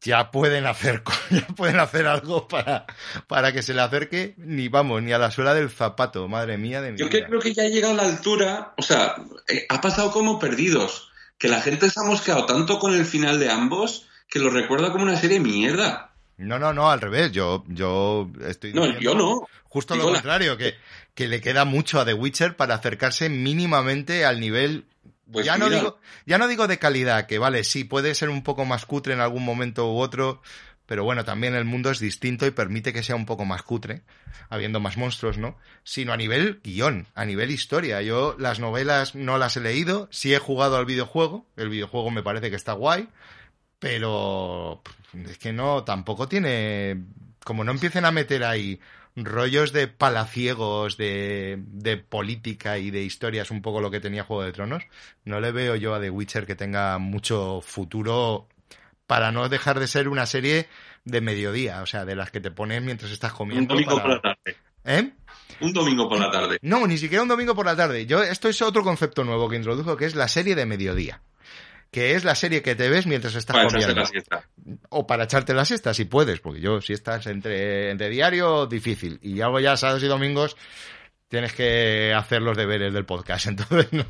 ya pueden hacer, <laughs> ya pueden hacer algo para, para que se le acerque, ni vamos, ni a la suela del zapato, madre mía de mi Yo creo que ya ha llegado a la altura, o sea, eh, ha pasado como perdidos, que la gente se ha mosqueado tanto con el final de ambos que lo recuerda como una serie mierda. No, no, no, al revés, yo, yo estoy... No, yo no. Justo lo contrario, que, que le queda mucho a The Witcher para acercarse mínimamente al nivel pues ya, no digo, ya no digo de calidad, que vale, sí, puede ser un poco más cutre en algún momento u otro, pero bueno, también el mundo es distinto y permite que sea un poco más cutre, habiendo más monstruos, ¿no? Sino a nivel guion, a nivel historia. Yo las novelas no las he leído, sí he jugado al videojuego, el videojuego me parece que está guay, pero es que no, tampoco tiene, como no empiecen a meter ahí rollos de palaciegos, de, de política y de historias, un poco lo que tenía Juego de Tronos, no le veo yo a The Witcher que tenga mucho futuro para no dejar de ser una serie de mediodía, o sea, de las que te pones mientras estás comiendo. Un domingo por la tarde. ¿Eh? Un domingo por la tarde. No, ni siquiera un domingo por la tarde. Yo, esto es otro concepto nuevo que introdujo, que es la serie de mediodía que es la serie que te ves mientras estás para comiendo. O para echarte la siesta, si puedes, porque yo si estás entre, entre diario, difícil. Y hago ya sábados y domingos, tienes que hacer los deberes del podcast, <laughs> entonces no.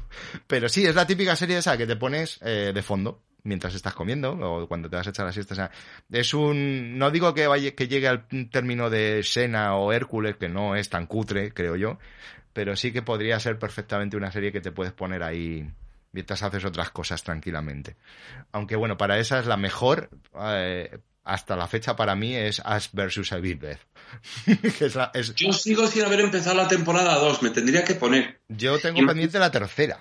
Pero sí, es la típica serie esa que te pones eh, de fondo mientras estás comiendo o cuando te vas a echar la siesta. O sea, es un... No digo que, vaya, que llegue al término de Sena o Hércules, que no es tan cutre, creo yo, pero sí que podría ser perfectamente una serie que te puedes poner ahí mientras haces otras cosas tranquilamente. Aunque bueno, para esa es la mejor, eh, hasta la fecha para mí es Ash vs. Evil Death. <laughs> Yo sigo sin haber empezado la temporada 2, me tendría que poner. Yo tengo pendiente la tercera.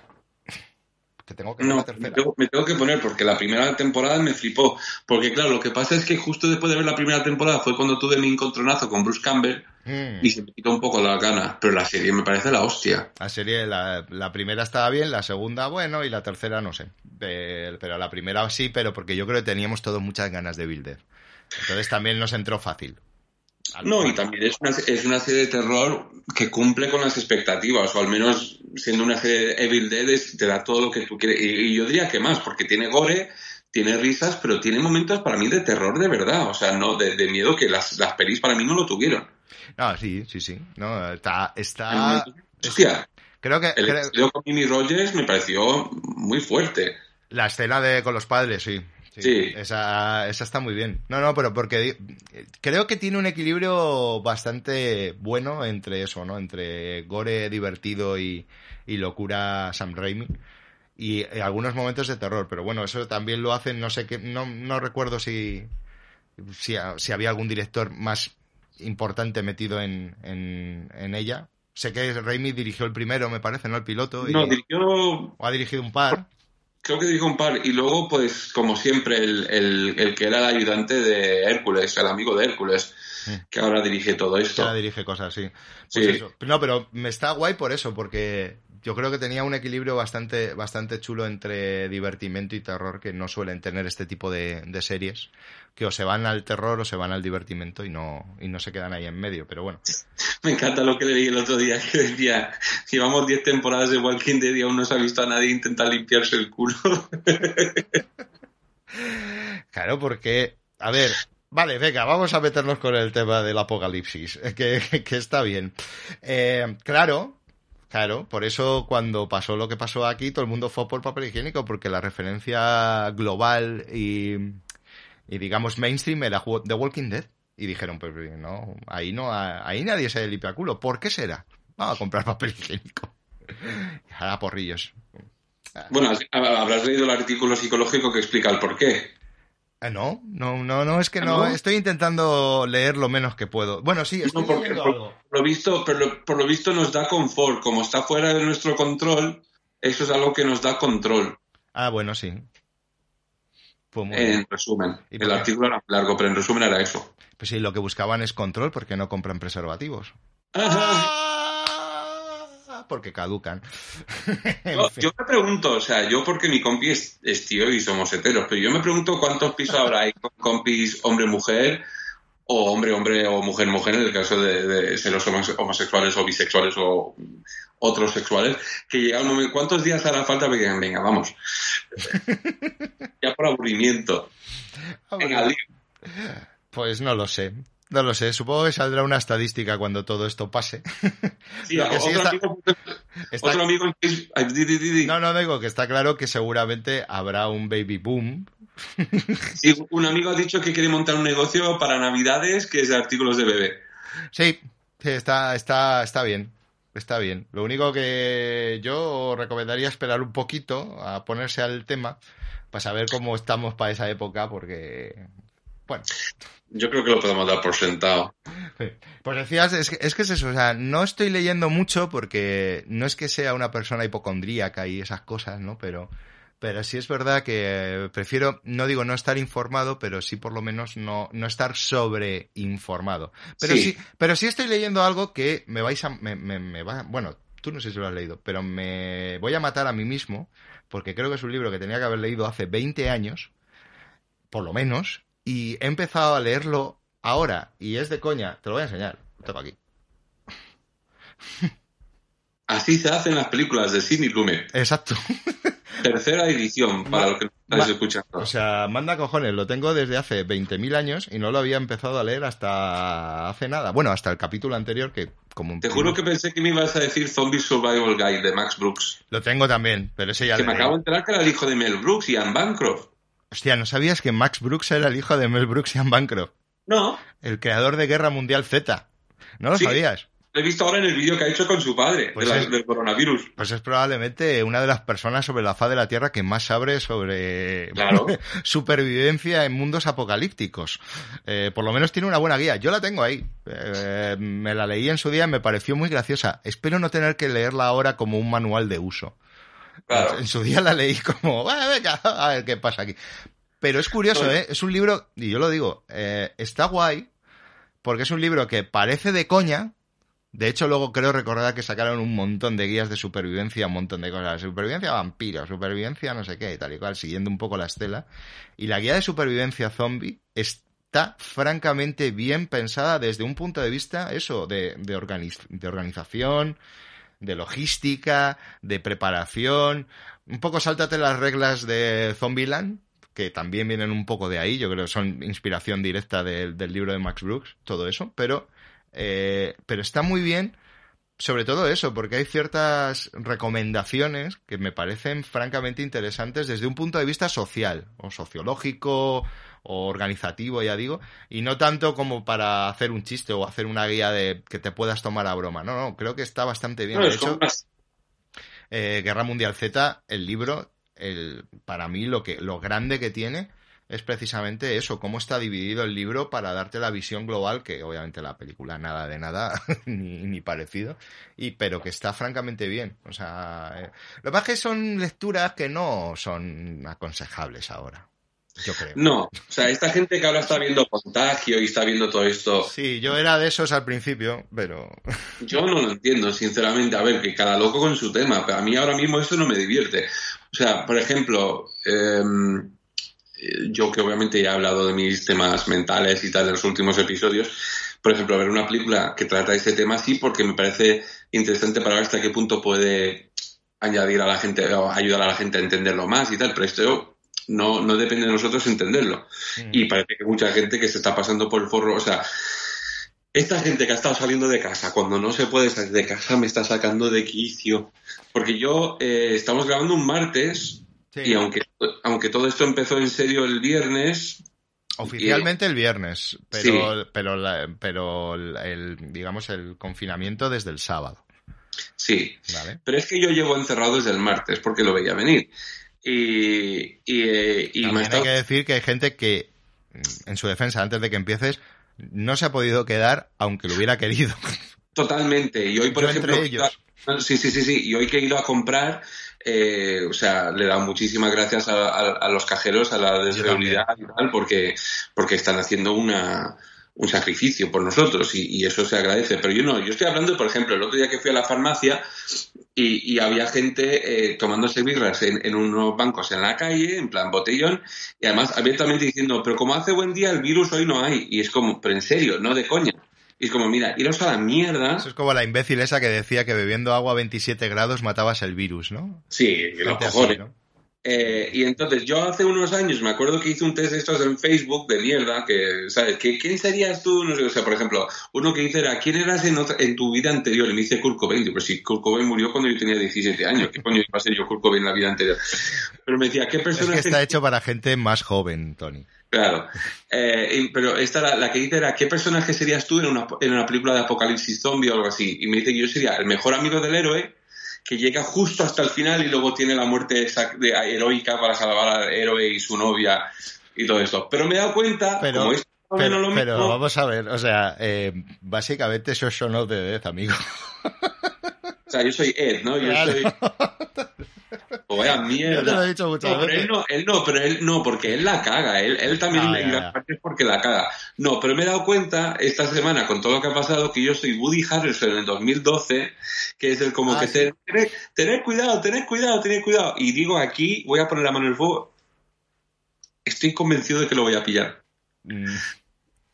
que tengo que ver la tercera. Me tengo, que poner porque la primera temporada me flipó. Porque claro, lo que pasa es que justo después de ver la primera temporada fue cuando tuve mi encontronazo con Bruce Campbell mm. y se me quitó un poco la gana. Pero la serie me parece la hostia. La serie, la, primera estaba bien, la segunda bueno y la tercera no sé. Pero la primera sí, pero porque yo creo que teníamos todos muchas ganas de Builder. Entonces también nos entró fácil. No, y también es una, es una serie de terror que cumple con las expectativas, o al menos siendo una serie de Evil Dead te da todo lo que tú quieres. Y, yo diría que más, porque tiene gore, tiene risas, pero tiene momentos para mí de terror de verdad, o sea, no de, miedo que las, las pelis para mí no lo tuvieron. No, sí, sí, sí. No, está, está, creo que el creo... con Mimi Rogers me pareció muy fuerte. La escena de con los padres, sí. Sí, Esa, esa está muy bien. No, no, pero porque creo que tiene un equilibrio bastante bueno entre eso, ¿no? Entre gore divertido y, locura Sam Raimi. Y algunos momentos de terror, pero bueno, eso también lo hacen, no sé qué, no, no recuerdo si, si, si había algún director más importante metido en, en, ella. Sé que Raimi dirigió el primero, me parece, ¿no? El piloto. No, dirigió... O ha dirigido un par creo que dirijo un par. Y luego, pues, como siempre, el, que era el ayudante de Hércules, el amigo de Hércules, que ahora dirige todo esto. Ahora dirige cosas, sí. Pues no, pero me está guay por eso, porque yo creo que tenía un equilibrio bastante, bastante chulo entre divertimento y terror que no suelen tener este tipo de, de, series, que o se van al terror o se van al divertimento y no, y no se quedan ahí en medio, pero bueno. <laughs> Me encanta lo que leí el otro día, <laughs> que decía, llevamos 10 temporadas de Walking Dead y aún no se ha visto a nadie intentar limpiarse el culo. <laughs> claro, porque, a ver, Vale, venga, vamos a meternos con el tema del apocalipsis, que, que está bien. Eh, claro, Claro, por eso cuando pasó lo que pasó aquí, todo el mundo fue por papel higiénico, porque la referencia global y, digamos mainstream era The Walking Dead. Y dijeron, pues no, ahí no, ahí nadie se limpia culo. ¿Por qué será? Vamos a comprar papel higiénico. <laughs> A porrillos. Bueno, habrás leído el artículo psicológico que explica el por qué. Eh, no, no, no, no, es que no, estoy intentando leer lo menos que puedo. Bueno, sí, estoy no, porque por, Lo visto, pero por lo visto nos da confort, como está fuera de nuestro control, eso es algo que nos da control. Ah, bueno, sí. Pues en resumen, el artículo era largo, pero en resumen era eso. Pues sí, lo que buscaban es control porque no compran preservativos. Porque caducan. <laughs> yo, me pregunto, o sea, yo porque mi compi es, tío y somos heteros, pero yo me pregunto cuántos pisos habrá hay con compis hombre-mujer o hombre-hombre o mujer-mujer en el caso de, ser los homosexuales o bisexuales o otros sexuales, que llega un momento, ¿cuántos días hará falta para que digan, venga, vamos? <laughs> ya por aburrimiento. Venga, pues no lo sé. No lo sé, supongo que saldrá una estadística cuando todo esto pase. <laughs> <laughs> Sí, otro, amigo, No, no digo que está claro que seguramente habrá un baby boom. <laughs> Sí, un amigo ha dicho que quiere montar un negocio para Navidades que es de artículos de bebé. Sí, está, está, está bien. Está bien. Lo único que yo recomendaría esperar un poquito a ponerse al tema para saber cómo estamos para esa época, porque, bueno. Yo creo que lo podemos dar por sentado. Pues decías, es que, es que es eso, o sea, no estoy leyendo mucho porque no es que sea una persona hipocondríaca y esas cosas, ¿no? Pero, pero sí es verdad que prefiero, no digo no estar informado, pero sí por lo menos no, no estar sobreinformado. Pero sí. pero sí estoy leyendo algo que me vais a, me, me, me va, bueno, tú no sé si lo has leído, pero me voy a matar a mí mismo porque creo que es un libro que tenía que haber leído hace 20 años, por lo menos, y he empezado a leerlo ahora y es de coña. Te lo voy a enseñar. Lo tengo aquí. <laughs> Así se hacen las películas de Sidney Lumet. Exacto. <laughs> Tercera edición, para los que no estáis escuchando. O sea, manda cojones, lo tengo desde hace 20.000 años y no lo había empezado a leer hasta hace nada. Bueno, hasta el capítulo anterior que como Te juro que pensé que me ibas a decir Zombie Survival Guide de Max Brooks. Lo tengo también, pero ese ya... Que me acabo de enterar que era el hijo de Mel Brooks y Anne Bancroft. Hostia, ¿no sabías que Max Brooks era el hijo de Mel Brooks y Anne Bancroft? No. El creador de Guerra Mundial Z. ¿No lo sabías? Lo he visto ahora en el vídeo que ha hecho con su padre pues del coronavirus. Pues es probablemente una de las personas sobre la faz de la Tierra que más sabe sobre <laughs> supervivencia en mundos apocalípticos. Eh, por lo menos tiene una buena guía. Yo la tengo ahí. Eh, me la leí en su día y me pareció muy graciosa. Espero no tener que leerla ahora como un manual de uso. En su día la leí como, venga, a ver qué pasa aquí. Pero es curioso, ¿eh? Es un libro, y yo lo digo, eh, está guay, porque es un libro que parece de coña. De hecho, luego creo recordar que sacaron un montón de guías de supervivencia, un montón de cosas. Supervivencia vampiro, supervivencia no sé qué y tal y cual, siguiendo un poco la estela. Y la guía de supervivencia zombie está francamente bien pensada desde un punto de vista, eso, de, de organización, de logística, de preparación. Un poco sáltate las reglas de Zombieland, que también vienen un poco de ahí, yo creo que son inspiración directa del libro de Max Brooks, todo eso, pero, eh, pero está muy bien, sobre todo eso, porque hay ciertas recomendaciones que me parecen francamente interesantes desde un punto de vista social, o sociológico, o organizativo, ya digo, y no tanto como para hacer un chiste o hacer una guía de que te puedas tomar a broma. No, no, creo que está bastante bien. de hecho, eh, Guerra Mundial Z, el libro, el, para mí lo que, lo grande que tiene es precisamente eso, cómo está dividido el libro para darte la visión global, que obviamente la película nada de nada, <laughs> ni, ni, parecido, y pero que está francamente bien. O sea, eh, lo que pasa es que son lecturas que no son aconsejables ahora. Yo creo. No, o sea, esta gente que ahora está viendo contagio y está viendo todo esto. Sí, yo era de esos al principio, pero. <laughs> Yo no lo entiendo, sinceramente. A ver, que cada loco con su tema, pero a mí ahora mismo eso no me divierte. O sea, por ejemplo, em, yo que obviamente ya he hablado de mis temas mentales y tal en los últimos episodios, por ejemplo, ver una película que trata ese tema sí porque me parece interesante para ver hasta qué punto puede añadir a la gente o ayudar a la gente a entenderlo más y tal, pero esto no, no depende de nosotros entenderlo. Mm. Y parece que mucha gente que se está pasando por el forro, o sea, esta gente que ha estado saliendo de casa cuando no se puede salir de casa me está sacando de quicio. Porque yo eh, estamos grabando un martes y aunque, aunque todo esto empezó en serio el viernes. Oficialmente el viernes, pero, pero, pero el, digamos, el confinamiento desde el sábado. Sí, pero es que yo llevo encerrado desde el martes porque lo veía venir. Y, y, eh, hay que decir que hay gente que, en su defensa, antes de que empieces, no se ha podido quedar aunque lo hubiera querido. Totalmente. Y hoy, por ejemplo, sí, sí, sí, sí. Y hoy que he ido a comprar, eh, o sea, le dado muchísimas gracias a, los cajeros, a la desreunidad y tal, porque, porque están haciendo una, un sacrificio por nosotros y, eso se agradece. Pero yo no, yo estoy hablando, por ejemplo, el otro día que fui a la farmacia y, había gente eh, tomándose birras en, en, unos bancos en la calle, en plan botellón, y además abiertamente diciendo, pero como hace buen día, el virus hoy no hay. Y es como, pero en serio, no de coña. Y es como, mira, iros a la mierda. Eso es como la imbécil esa que decía que bebiendo agua a 27 grados matabas el virus, ¿no? Sí, los cojones. Eh, y entonces yo hace unos años me acuerdo que hice un test de estos en Facebook de mierda, que, ¿sabes? ¿Quién serías tú? No sé, o sea, por ejemplo, uno que dice era, ¿quién eras en, en tu vida anterior? Y me dice Kurt Cobain. Pues si Kurt Cobain murió cuando yo tenía 17 años, ¿qué coño iba a ser yo Kurt Cobain en la vida anterior? Pero me decía, ¿qué persona... Es que está hecho para gente más joven, Tony. Claro. Eh, pero esta, la, la, que dice era, ¿qué personaje serías tú en una, en una película de apocalipsis zombie o algo así? Y me dice que yo sería el mejor amigo del héroe que llega justo hasta el final y luego tiene la muerte heroica para salvar al héroe y su novia y todo esto. Pero me he dado cuenta, pero, como pero, no pero vamos a ver, o sea, eh, básicamente eso es no de Death, amigo. O sea, yo soy Ed, ¿no? Yo soy... O vaya mierda. <laughs> Yo te lo he dicho muchas no, él no, él no, pero él no, porque él la caga. Él, él también ah, parte es porque la caga. No, pero me he dado cuenta esta semana con todo lo que ha pasado que yo soy Woody Harrelson en el 2012, que es el como ah, que sí. tened, cuidado, tened cuidado, tened cuidado. Y digo aquí, voy a poner la mano en el fuego. Estoy convencido de que lo voy a pillar. Mm.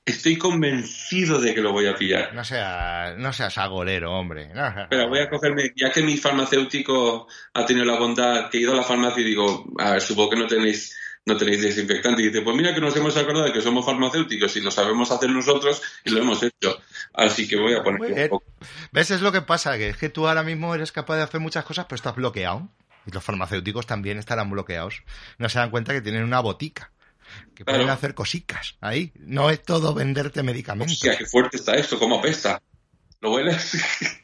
Estoy convencido de que lo voy a pillar. No, sea, no seas agorero, hombre. Pero voy a cogerme, ya que mi farmacéutico ha tenido la bondad, que he ido a la farmacia y digo, a ver, supongo que no tenéis no tenéis desinfectante. Y dice, pues mira que nos hemos acordado de que somos farmacéuticos y lo sabemos hacer nosotros y lo hemos hecho. Así que voy a poner un poco. ¿Ves? Es lo que pasa, que es que tú ahora mismo eres capaz de hacer muchas cosas, pero estás bloqueado. Y los farmacéuticos también estarán bloqueados. No se dan cuenta que tienen una botica que pueden hacer cositas ahí. No es todo venderte medicamentos. Hostia, qué fuerte está esto, cómo apesta. ¿Lo hueles? <laughs>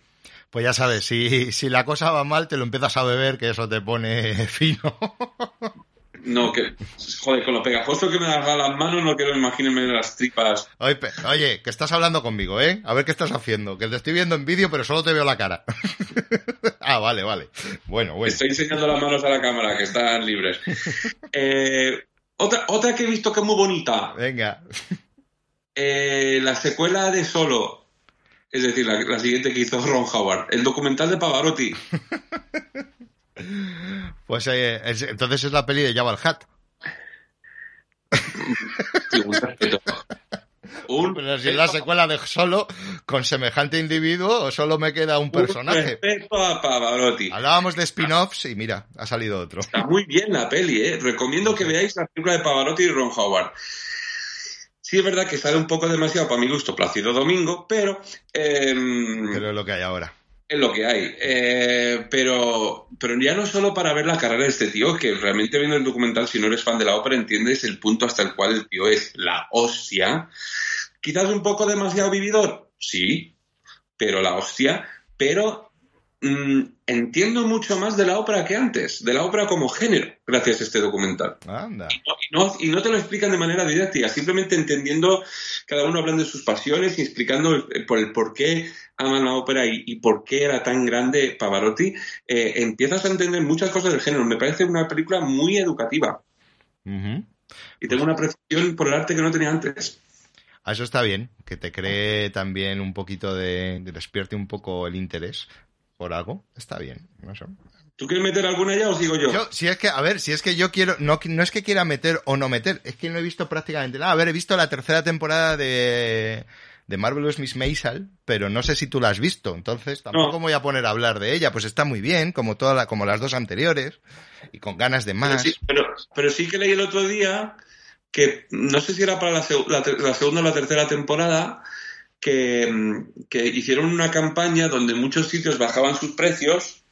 Pues ya sabes, si, si la cosa va mal, te lo empiezas a beber, que eso te pone <laughs> fino. No, que. Joder, con lo pegajoso que me das las manos, no quiero imaginarme las tripas. Oye, que estás hablando conmigo, ¿eh? A ver qué estás haciendo. Que te estoy viendo en vídeo, pero solo te veo la cara. <laughs> ah, vale, vale. Bueno, bueno. Estoy enseñando las manos a la cámara, que están libres. Eh, otra, otra que he visto que es muy bonita. Venga. Eh, la secuela de Solo. Es decir, la, siguiente que hizo Ron Howard. El documental de Pavarotti. <laughs> pues eh, entonces es la peli de Jabal Hat. Pero si es la secuela de solo con semejante individuo, o solo me queda un personaje. Respecto a Pavarotti. Hablábamos de spin-offs y mira, ha salido otro. Está muy bien la peli, ¿eh? Recomiendo que veáis la película de Pavarotti y Ron Howard. Sí es verdad que sale un poco demasiado para mi gusto Plácido Domingo, pero... Em, pero es lo que hay ahora. Es lo que hay. Eh, pero, pero ya no solo para ver la carrera de este tío, que realmente viendo el documental, si no eres fan de la ópera, entiendes el punto hasta el cual el tío es la hostia. Quizás un poco demasiado vividor, sí, pero la hostia. Pero Mm, entiendo mucho más de la ópera que antes, de la ópera como género, gracias a este documental. Y, no, te lo explican de manera didáctica, simplemente entendiendo cada uno hablando de sus pasiones y explicando el, por el por qué aman la ópera y, por qué era tan grande Pavarotti, eh, empiezas a entender muchas cosas del género. Me parece una película muy educativa. Y tengo una apreciación por el arte que no tenía antes. Eso está bien, que te cree también un poquito de, de despierte un poco el interés por algo, está bien. No sé. ¿Tú quieres meter alguna ya o sigo yo? Yo, si es que, a ver, si es que yo quiero, no, no es que quiera meter o no meter, es que no he visto prácticamente nada. A ver, he visto la tercera temporada de, de Marvelous Miss Maisel, pero no sé si tú la has visto, entonces tampoco voy a poner a hablar de ella, pues está muy bien, como toda la, como las dos anteriores, y con ganas de más. Pero sí, pero, sí que leí el otro día que no sé si era para la, la segunda o la tercera temporada, que, hicieron una campaña donde muchos sitios bajaban sus precios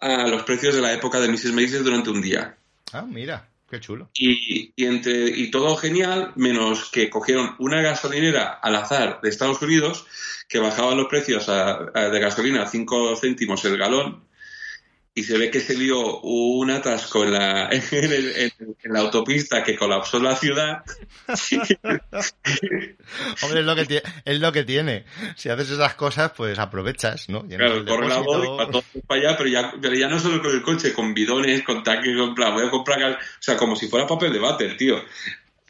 a los precios de la época de Mrs. Maisel durante un día. Ah, mira, qué chulo. Y, entre, y todo genial, menos que cogieron una gasolinera al azar de Estados Unidos que bajaba los precios de gasolina a 5 céntimos el galón y se ve que se dio un atasco en la, <laughs> en, la autopista que colapsó la ciudad. <laughs> Hombre, es lo, que es lo que tiene. Si haces esas cosas, pues aprovechas, ¿no? claro, corre la voz y para todos para allá, pero ya, pero ya no solo con el coche, con bidones, con tanques, con voy a comprar, o sea, como si fuera papel de váter, tío.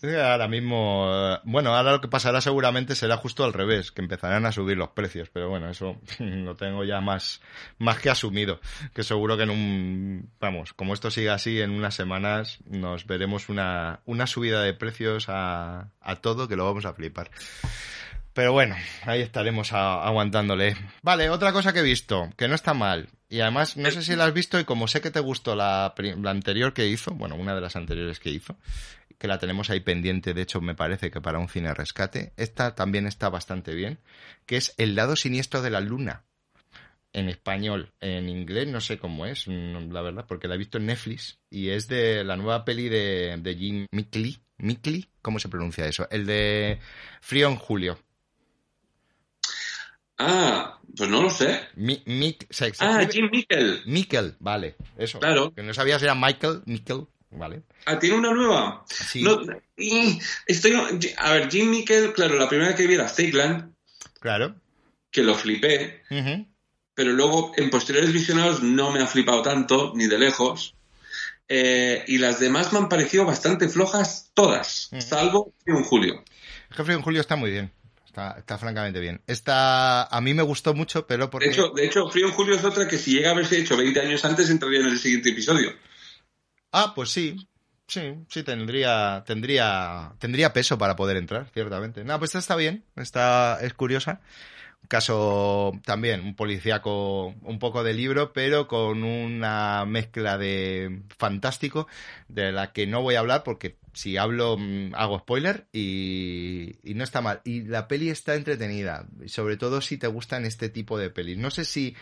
Ahora mismo, eh, bueno, ahora lo que pasará seguramente será justo al revés, que empezarán a subir los precios, pero bueno, eso <laughs> lo tengo ya más, más que asumido, que seguro que en un, vamos, como esto siga así, en unas semanas nos veremos una, una subida de precios a, a todo que lo vamos a flipar. Pero bueno, ahí estaremos aguantándole. Vale, otra cosa que he visto, que no está mal. Y además, no sé si la has visto y como sé que te gustó la, la anterior que hizo, bueno, una de las anteriores que hizo, que la tenemos ahí pendiente, de hecho me parece que para un cine rescate. Esta también está bastante bien, que es El lado siniestro de la luna. En español, en inglés no sé cómo es, la verdad, porque la he visto en Netflix y es de la nueva peli de, de Jim Mickley. ¿Mickley? ¿Cómo se pronuncia eso? El de Frío en Julio. Ah, pues no lo sé. ah, Jim Mickel. Mickel, vale, eso. Claro. Que no sabía si era Michael, Mickel, ¿vale? Ah, ¿tiene una nueva? Sí. estoy, a ver, Jim Mickel, claro, la primera que vi era Steakland. Claro. Que lo flipé. Pero luego, en posteriores visionados, no me ha flipado tanto, ni de lejos. Eh, y las demás me han parecido bastante flojas, todas, salvo Frío en Julio. El Frío en Julio está muy bien. Está, está, francamente bien. Esta a mí me gustó mucho, pero porque... De hecho, de hecho, Frío en Julio es otra que si llega a haberse hecho 20 años antes entraría en el siguiente episodio. Ah, pues sí. Sí, sí, tendría, tendría, tendría peso para poder entrar, ciertamente. No, pues esta está bien, está, es curiosa. Un caso también, un policíaco, un poco de libro, pero con una mezcla de fantástico, de la que no voy a hablar porque si hablo mm, hago spoiler y, y no está mal. Y la peli está entretenida, sobre todo si te gustan este tipo de pelis. No sé si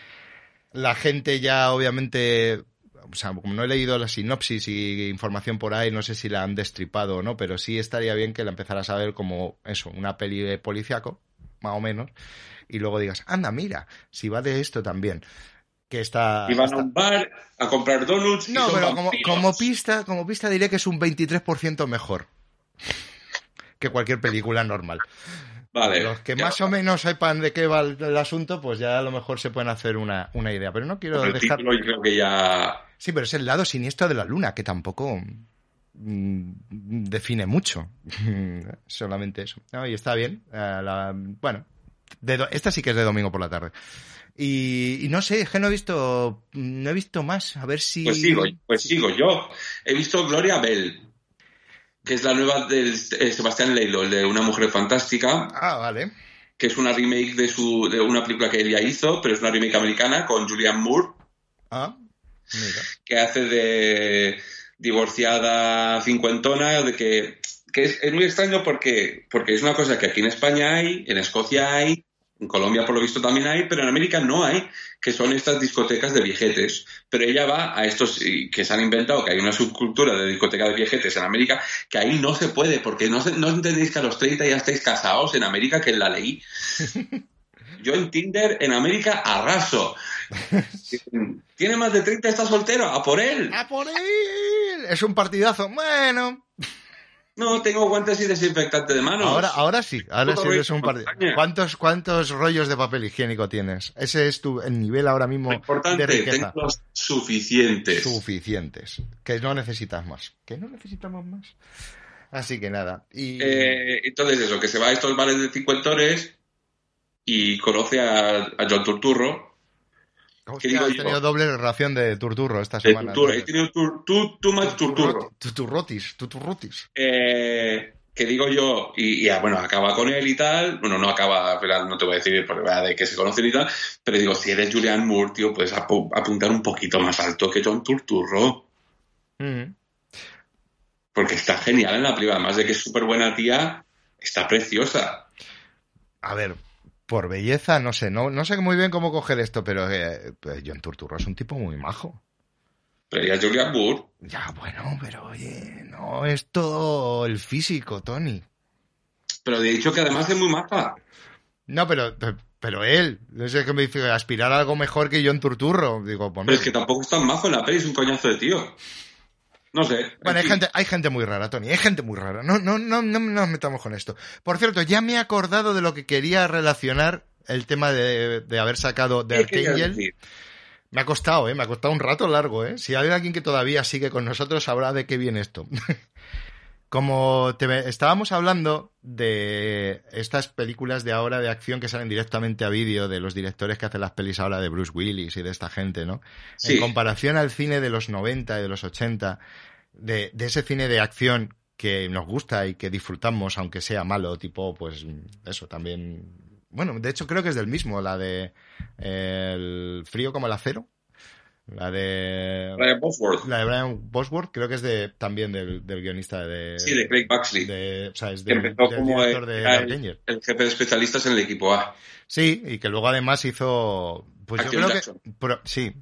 la gente ya obviamente o sea, como no he leído la sinopsis y información por ahí, no sé si la han destripado o no, pero sí estaría bien que la empezaras a ver como eso, una peli de policíaco, más o menos, y luego digas, anda, mira, si va de esto también. que está... Iban a un bar a comprar donuts. No, pero como, pista, como pista diré que es un 23% mejor que cualquier película normal. Vale. Los que más o menos sepan de qué va el, asunto, pues ya a lo mejor se pueden hacer una, idea. Pero no quiero el dejar. Título yo creo que ya. Sí, pero es el lado siniestro de la luna, que tampoco mm, define mucho. <laughs> Solamente eso. y está bien. Eh, bueno, esta sí que es de domingo por la tarde. Y, no sé, es que no he visto, no he visto más. A ver si. Pues sigo, pues sigo yo. He visto Gloria Bell, que es la nueva de eh, Sebastián Leilo, de Una Mujer Fantástica. Ah, vale. Que es una remake de su de una película que él ya hizo, pero es una remake americana con Julianne Moore. Ah, mira. Que hace de divorciada cincuentona, de que, que es, es, muy extraño porque, porque es una cosa que aquí en España hay, en Escocia hay, en Colombia, por lo visto, también hay, pero en América no hay, que son estas discotecas de viejetes. Pero ella va a estos que se han inventado, que hay una subcultura de discoteca de viejetes en América, que ahí no se puede, porque no, no entendéis que a los 30 ya estáis casados en América, que es la ley. <laughs> Yo en Tinder, en América, arraso. <laughs> Tiene más de 30, está soltero, a por él. A por él. Es un partidazo. Bueno. No, tengo guantes y desinfectante de manos. Ahora, ahora sí, ahora sí eres un par ¿Cuántos, ¿Cuántos rollos de papel higiénico tienes? Ese es tu el nivel ahora mismo importante, de riqueza. Tengo suficientes. Suficientes. Que no necesitas más. Que no necesitamos más. Así que nada. Y... Eh, entonces eso, que se va a estos bares de cincuentones y conoce a, a John Turturro, Hostia, has tenido doble ración de turturro esta semana. he tenido tu, tu, tu más turturro. Tuturrotis, tuturrotis. Eh, que digo yo, y, ya, bueno, acaba con él y tal. Bueno, no acaba, no te voy a decir por de que se conocen y tal. Pero digo, si eres Julian Moore, tío, puedes apuntar un poquito más alto que John Turturro. Mm. Porque está genial en la privada. Además de que es súper buena tía, está preciosa. A ver, por belleza, no sé, no, no sé muy bien cómo coger esto, pero eh, pues John Turturro es un tipo muy majo. Pero ya Julian Moore. Ya, bueno, pero oye, no es todo el físico, Tony. Pero de hecho que además es muy maja. No, pero, pero él, no sé qué me dice, aspirar a algo mejor que John Turturro. Digo, pues pero es que tampoco es tan majo en la peli, es un coñazo de tío. No sé. Bueno, hay gente, hay gente muy rara, Tony. Hay gente muy rara. No, no, no, no, nos metamos con esto. Por cierto, ya me he acordado de lo que quería relacionar el tema de, haber sacado de Archangel. Me ha costado, ¿eh? Me ha costado un rato largo, ¿eh? Si hay alguien que todavía sigue con nosotros, sabrá de qué viene esto. <laughs> Como te, estábamos hablando de estas películas de ahora de acción que salen directamente a vídeo, de los directores que hacen las pelis ahora de Bruce Willis y de esta gente, ¿no? En comparación al cine de los 90 y de los 80, de, de ese cine de acción que nos gusta y que disfrutamos, aunque sea malo, tipo, pues eso también. Bueno, de hecho creo que es del mismo, la de El frío como el acero, la de. Brian Bosworth. La de Brian Bosworth, creo que es de también del, guionista de. Sí, de Craig Baxley. De, o sea, es de, empezó como el, de el, jefe de especialistas en el equipo A. Sí, y que luego además hizo. Pues yo creo que. sí,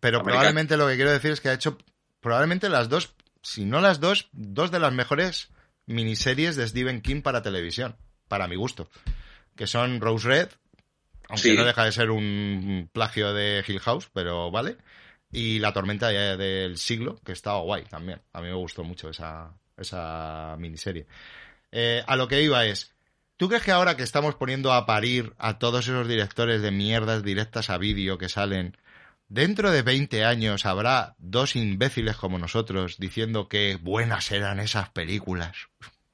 pero probablemente lo que quiero decir es que ha hecho probablemente las dos, si no las dos, dos de las mejores miniseries de Stephen King para televisión, para mi gusto. Que son Rose Red, aunque no deja de ser un plagio de Hill House, pero vale y La tormenta del siglo, que estaba guay también. A mí me gustó mucho esa, esa miniserie. Eh, a lo que iba es, ¿tú crees que ahora que estamos poniendo a parir a todos esos directores de mierdas directas a vídeo que salen, dentro de 20 años habrá dos imbéciles como nosotros diciendo que buenas eran esas películas?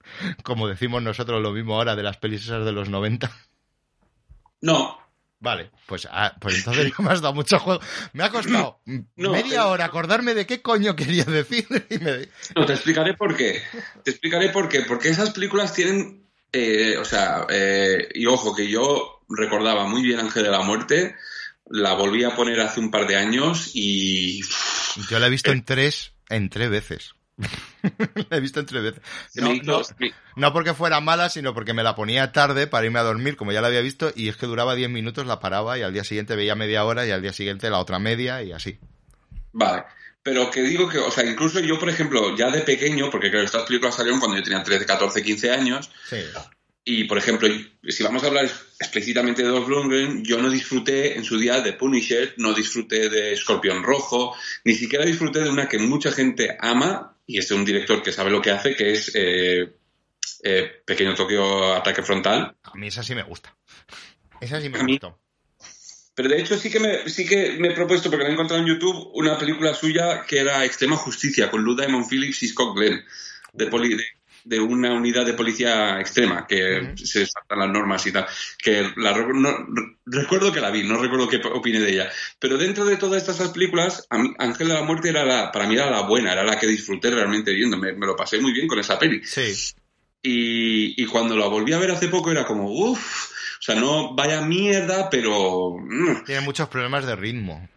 <laughs> como decimos nosotros lo mismo ahora de las pelis esas de los 90. No, Vale, pues, ah, pues <laughs> entonces me has dado mucho juego. Me ha costado <clears throat> media hora acordarme de qué coño quería decir. <laughs> No, te explicaré por qué. Te explicaré por qué. Porque esas películas tienen, eh, o sea, eh, y ojo, que yo recordaba muy bien Ángel de la Muerte, la volví a poner hace un par de años y... Yo la he visto en tres, en tres veces. <laughs> la he visto entre veces. No, porque fuera mala, sino porque me la ponía tarde para irme a dormir, como ya la había visto, y es que duraba 10 minutos, la paraba y al día siguiente veía media hora y al día siguiente la otra media y así. Vale. Pero que digo que, o sea, incluso yo, por ejemplo, ya de pequeño, porque creo que estas películas salieron cuando yo tenía 13, 14, 15 años, y, por ejemplo, si vamos a hablar explícitamente de Dolph Lundgren, yo no disfruté en su día de Punisher, no disfruté de Escorpión Rojo, ni siquiera disfruté de una que mucha gente ama, y es de un director que sabe lo que hace, que es eh, eh, Pequeño Tokio Ataque Frontal. A mí esa sí me gusta. Esa sí me gustó. Pero de hecho sí que, me, sí que me he propuesto, porque la he encontrado en YouTube, una película suya que era Extrema Justicia, con Lou Diamond Phillips y Scott Glenn, de, poli, de, una unidad de policía extrema, que se saltan las normas y tal. Que la, recuerdo que la vi, no recuerdo qué opiné de ella. Pero dentro de todas estas películas, Ángel de la Muerte era la, para mí era la buena, era la que disfruté realmente viendo. Me, me lo pasé muy bien con esa peli. Sí. Y, y cuando la volví a ver hace poco era como, uff o sea, no vaya mierda, pero... Mm. Tiene muchos problemas de ritmo,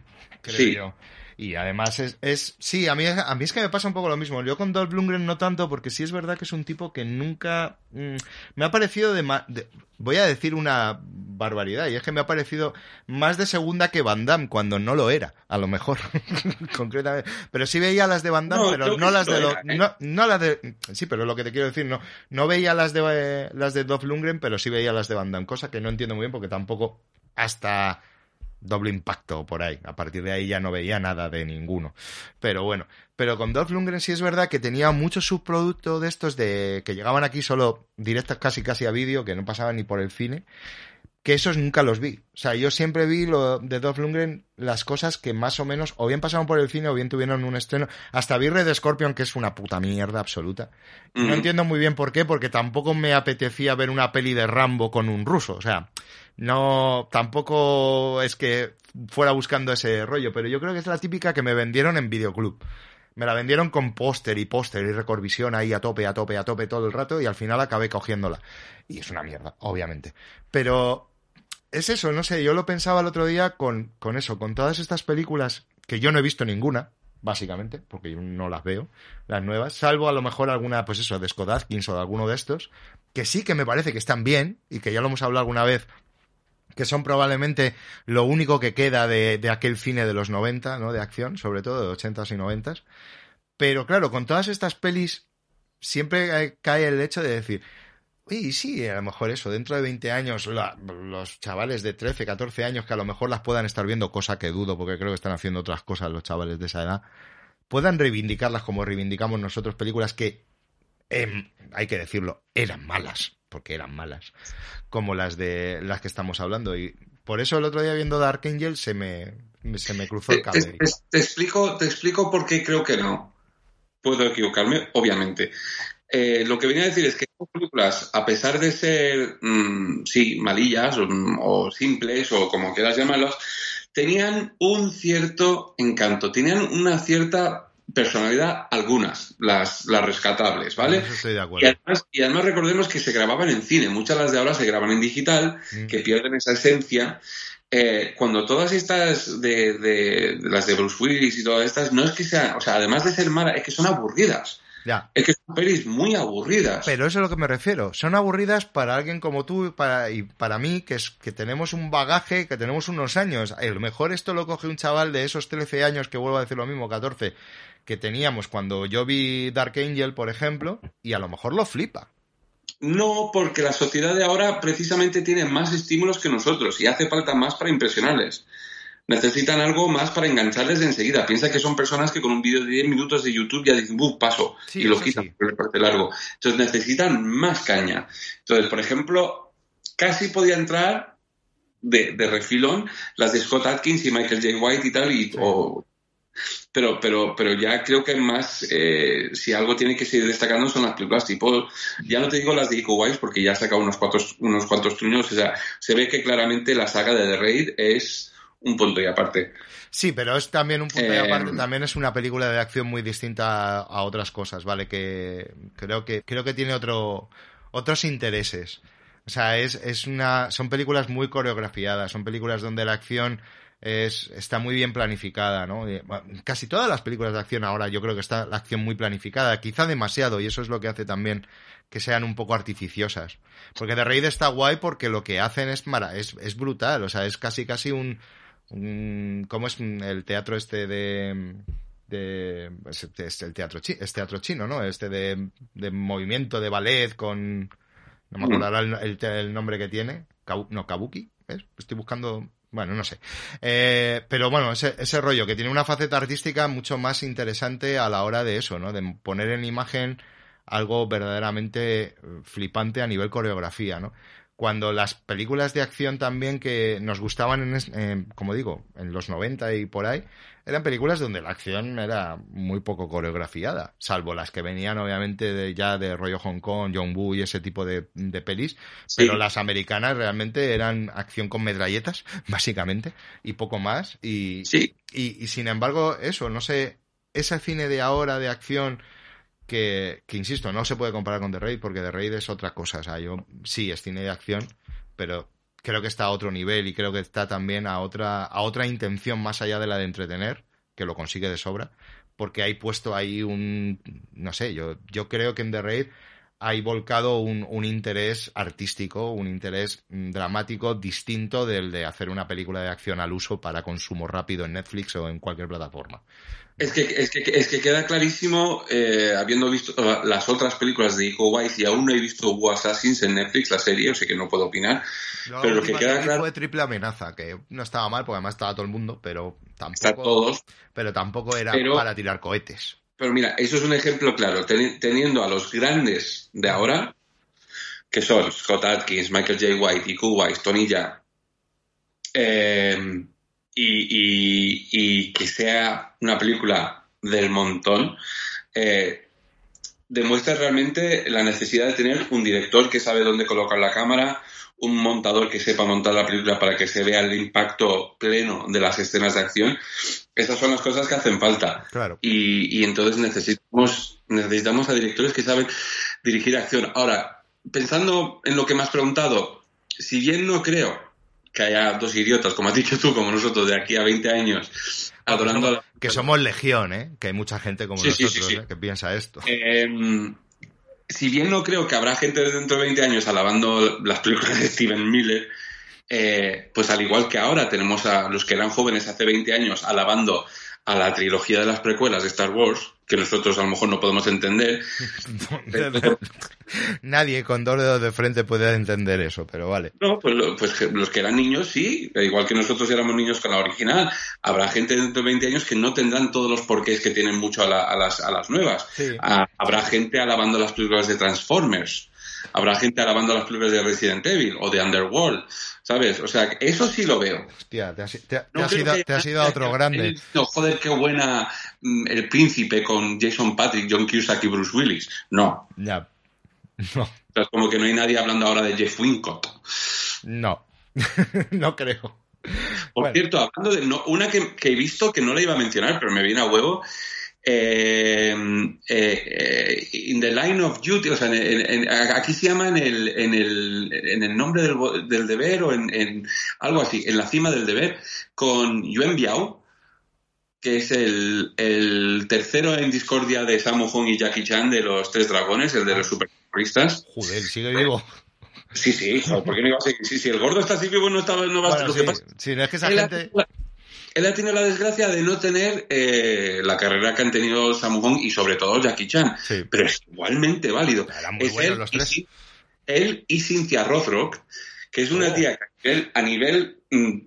creo yo. Y además es, es sí, a mí, a mí es que me pasa un poco lo mismo. Yo con Dolph Lundgren no tanto, porque sí es verdad que es un tipo que nunca mm, me ha parecido de, de, voy a decir una barbaridad, y es que me ha parecido más de segunda que Van Damme, cuando no lo era, a lo mejor, <laughs> concretamente. Pero sí veía las de Van Damme, pero no las de, ¿eh? no, no las de, sí, pero lo que te quiero decir, no, no veía las de, eh, las de Dolph Lundgren, pero sí veía las de Van Damme, cosa que no entiendo muy bien porque tampoco hasta doble impacto por ahí. A partir de ahí ya no veía nada de ninguno. Pero bueno, pero con Dolph Lundgren sí es verdad que tenía muchos subproductos de estos de que llegaban aquí solo directos casi casi a vídeo, que no pasaban ni por el cine. Que esos nunca los vi. O sea, yo siempre vi lo de Dolph Lundgren las cosas que más o menos o bien pasaron por el cine o bien tuvieron un estreno. Hasta vi Red Scorpion, que es una puta mierda absoluta. No entiendo muy bien por qué, porque tampoco me apetecía ver una peli de Rambo con un ruso. O sea, no, tampoco es que fuera buscando ese rollo, pero yo creo que es la típica que me vendieron en videoclub. Me la vendieron con póster y póster y recordvisión ahí a tope, a tope, a tope todo el rato y al final acabé cogiéndola. Y es una mierda, obviamente. Pero es eso, no sé, yo lo pensaba el otro día con, con eso, con todas estas películas que yo no he visto ninguna, básicamente, porque yo no las veo, las nuevas, salvo a lo mejor alguna, pues eso, de Scott o de alguno de estos, que sí que me parece que están bien y que ya lo hemos hablado alguna vez que son probablemente lo único que queda de, de, aquel cine de los 90, ¿no? De acción, sobre todo, de 80s y 90s. Pero claro, con todas estas pelis siempre cae el hecho de decir, y sí, a lo mejor eso, dentro de 20 años, los chavales de 13, 14 años que a lo mejor las puedan estar viendo, cosa que dudo porque creo que están haciendo otras cosas los chavales de esa edad, puedan reivindicarlas como reivindicamos nosotros, películas que, eh, hay que decirlo, eran malas porque eran malas, como las de las que estamos hablando. Y por eso el otro día viendo Dark Angel se me, se me cruzó el cable. Te, explico, te explico por qué creo que no. Puedo equivocarme, obviamente. Eh, lo que venía a decir es que estas películas, a pesar de ser, mmm, sí, malillas o, o, simples o como quieras llamarlas, tenían un cierto encanto, tenían una cierta personalidad algunas, las, las rescatables, ¿vale? estoy de acuerdo. Y además, y además, recordemos que se grababan en cine, muchas de las de ahora se graban en digital, mm. que pierden esa esencia. Eh, cuando todas estas de, de, de, las de Bruce Willis y todas estas, no es que sean, o sea, además de ser malas, es que son aburridas. Ya. Es que son pelis muy aburridas. Pero eso es a lo que me refiero. Son aburridas para alguien como tú para, y para mí, que, es, que tenemos un bagaje, que tenemos unos años. A lo mejor esto lo coge un chaval de esos 13 años, que vuelvo a decir lo mismo, 14, que teníamos cuando yo vi Dark Angel, por ejemplo, y a lo mejor lo flipa. No, porque la sociedad de ahora precisamente tiene más estímulos que nosotros y hace falta más para impresionarles. Necesitan algo más para engancharles de enseguida. Piensa que son personas que con un vídeo de 10 minutos de YouTube ya dicen, ¡buf! Paso. Sí, y lo quitan sí. por el parte largo. Entonces necesitan más caña. Entonces, por ejemplo, casi podía entrar de, de refilón las de Scott Atkins y Michael J. White y tal, y, sí. o pero, pero, pero ya creo que más, eh, si algo tiene que seguir destacando son las películas tipo, ya no te digo las de Wise porque ya ha sacado unos cuantos, unos cuantos truños, o sea, se ve que claramente la saga de The Raid es un punto y aparte. Sí, pero es también un punto y aparte, eh, también es una película de acción muy distinta a, a, otras cosas, ¿vale? Que creo que, creo que tiene otro, otros intereses. O sea, es, es una, son películas muy coreografiadas, son películas donde la acción es, está muy bien planificada, ¿no? Casi todas las películas de acción ahora yo creo que está la acción muy planificada, quizá demasiado, y eso es lo que hace también que sean un poco artificiosas. Porque The Raid está guay porque lo que hacen es, mara, es, es brutal, o sea, es casi casi un, un ¿cómo es el teatro este de de es, el teatro es teatro chino, ¿no? Este de, de movimiento de ballet con No me acuerdo el, el, nombre que tiene. no, Kabuki. ¿ves? Estoy buscando bueno, no sé. Eh, pero bueno, ese, ese rollo que tiene una faceta artística mucho más interesante a la hora de eso, ¿no? De poner en imagen algo verdaderamente flipante a nivel coreografía, ¿no? Cuando las películas de acción también que nos gustaban, en, como digo, en los 90 y por ahí, eran películas donde la acción era muy poco coreografiada, salvo las que venían obviamente de, ya de rollo Hong Kong, John Woo y ese tipo de, pelis, pero las americanas realmente eran acción con metralletas, <laughs> básicamente, y poco más, y, y, y sin embargo eso, no sé, ese cine de ahora de acción que, insisto, no se puede comparar con The Raid porque The Raid es otra cosa. O sea, yo sí es cine de acción, pero creo que está a otro nivel y creo que está también a otra, a otra intención más allá de la de entretener, que lo consigue de sobra, porque hay puesto ahí un, no sé, yo, yo creo que en The Raid hay volcado un, un, interés artístico, un interés dramático distinto del de hacer una película de acción al uso para consumo rápido en Netflix o en cualquier plataforma. Es que, es que, es que queda clarísimo, eh, habiendo visto las otras películas de Iko Uwais y aún no he visto Wu Assassins en Netflix, la serie, o sea que no puedo opinar. pero lo que queda claro... fue Triple Amenaza, que no estaba mal, porque además estaba todo el mundo, pero tampoco... todos. Pero tampoco era para tirar cohetes. Pero mira, eso es un ejemplo claro. teniendo a los grandes de ahora, que son Scott Atkins, Michael J. White, Iko Uwais, Tony Ya, eh, y, que sea una película del montón, eh, demuestra realmente la necesidad de tener un director que sabe dónde colocar la cámara, un montador que sepa montar la película para que se vea el impacto pleno de las escenas de acción. Esas son las cosas que hacen falta. Claro. Y, y entonces necesitamos, necesitamos a directores que saben dirigir acción. Ahora, pensando en lo que me has preguntado, si bien no creo que haya dos idiotas, como has dicho tú, como nosotros, de aquí a 20 años, adorando a la... Que somos legión, ¿eh? Que hay mucha gente como nosotros ¿eh? que piensa esto. Em, si bien no creo que habrá gente dentro de 20 años alabando las películas de Steven Miller, eh, pues al igual que ahora tenemos a los que eran jóvenes hace 20 años alabando a la trilogía de las precuelas de Star Wars, que nosotros a lo mejor no podemos entender. <laughs> Nadie con dos dedos de frente puede entender eso, pero vale. No, pues, pues los que eran niños sí, igual que nosotros éramos niños con la original. Habrá gente dentro de 20 años que no tendrán todos los porqués que tienen mucho a, las, a las, nuevas. Ah, habrá gente alabando las películas de Transformers. Habrá gente alabando las películas de Resident Evil o de Underworld. ¿Sabes? O sea, eso sí lo veo. Hostia, te has, ido, a otro grande. No, joder, qué buena mm, El Príncipe con Jason Patrick, John Cusack y Bruce Willis. No. Ya. <laughs> No. es como que no hay nadie hablando ahora de Jeff Wincott. No. <laughs> no creo. Por cierto, hablando de una que, que, he visto que no la iba a mencionar, pero me viene a huevo, eh, eh, in the line of duty, o sea, aquí se llama en el, en el, en el nombre del, del deber o en, algo así, en la cima del deber, con Yuen Biao, que es el, el tercero en discordia de Sammo Hung y Jackie Chan de los Tres Dragones, el de los superterroristas. Joder, sigue vivo. Sí, sí, ¿por qué no iba a seguir? Si, el gordo está así vivo, no, estaba, no va a lo que pasa. Si no es que esa gente él ha tenido la desgracia de no tener eh, la carrera que han tenido Samu Hong y sobre todo Jackie Chan. Pero es igualmente válido. es él, los tres. Y, él y Cynthia Rothrock, que es una oh. tía que a nivel, mm,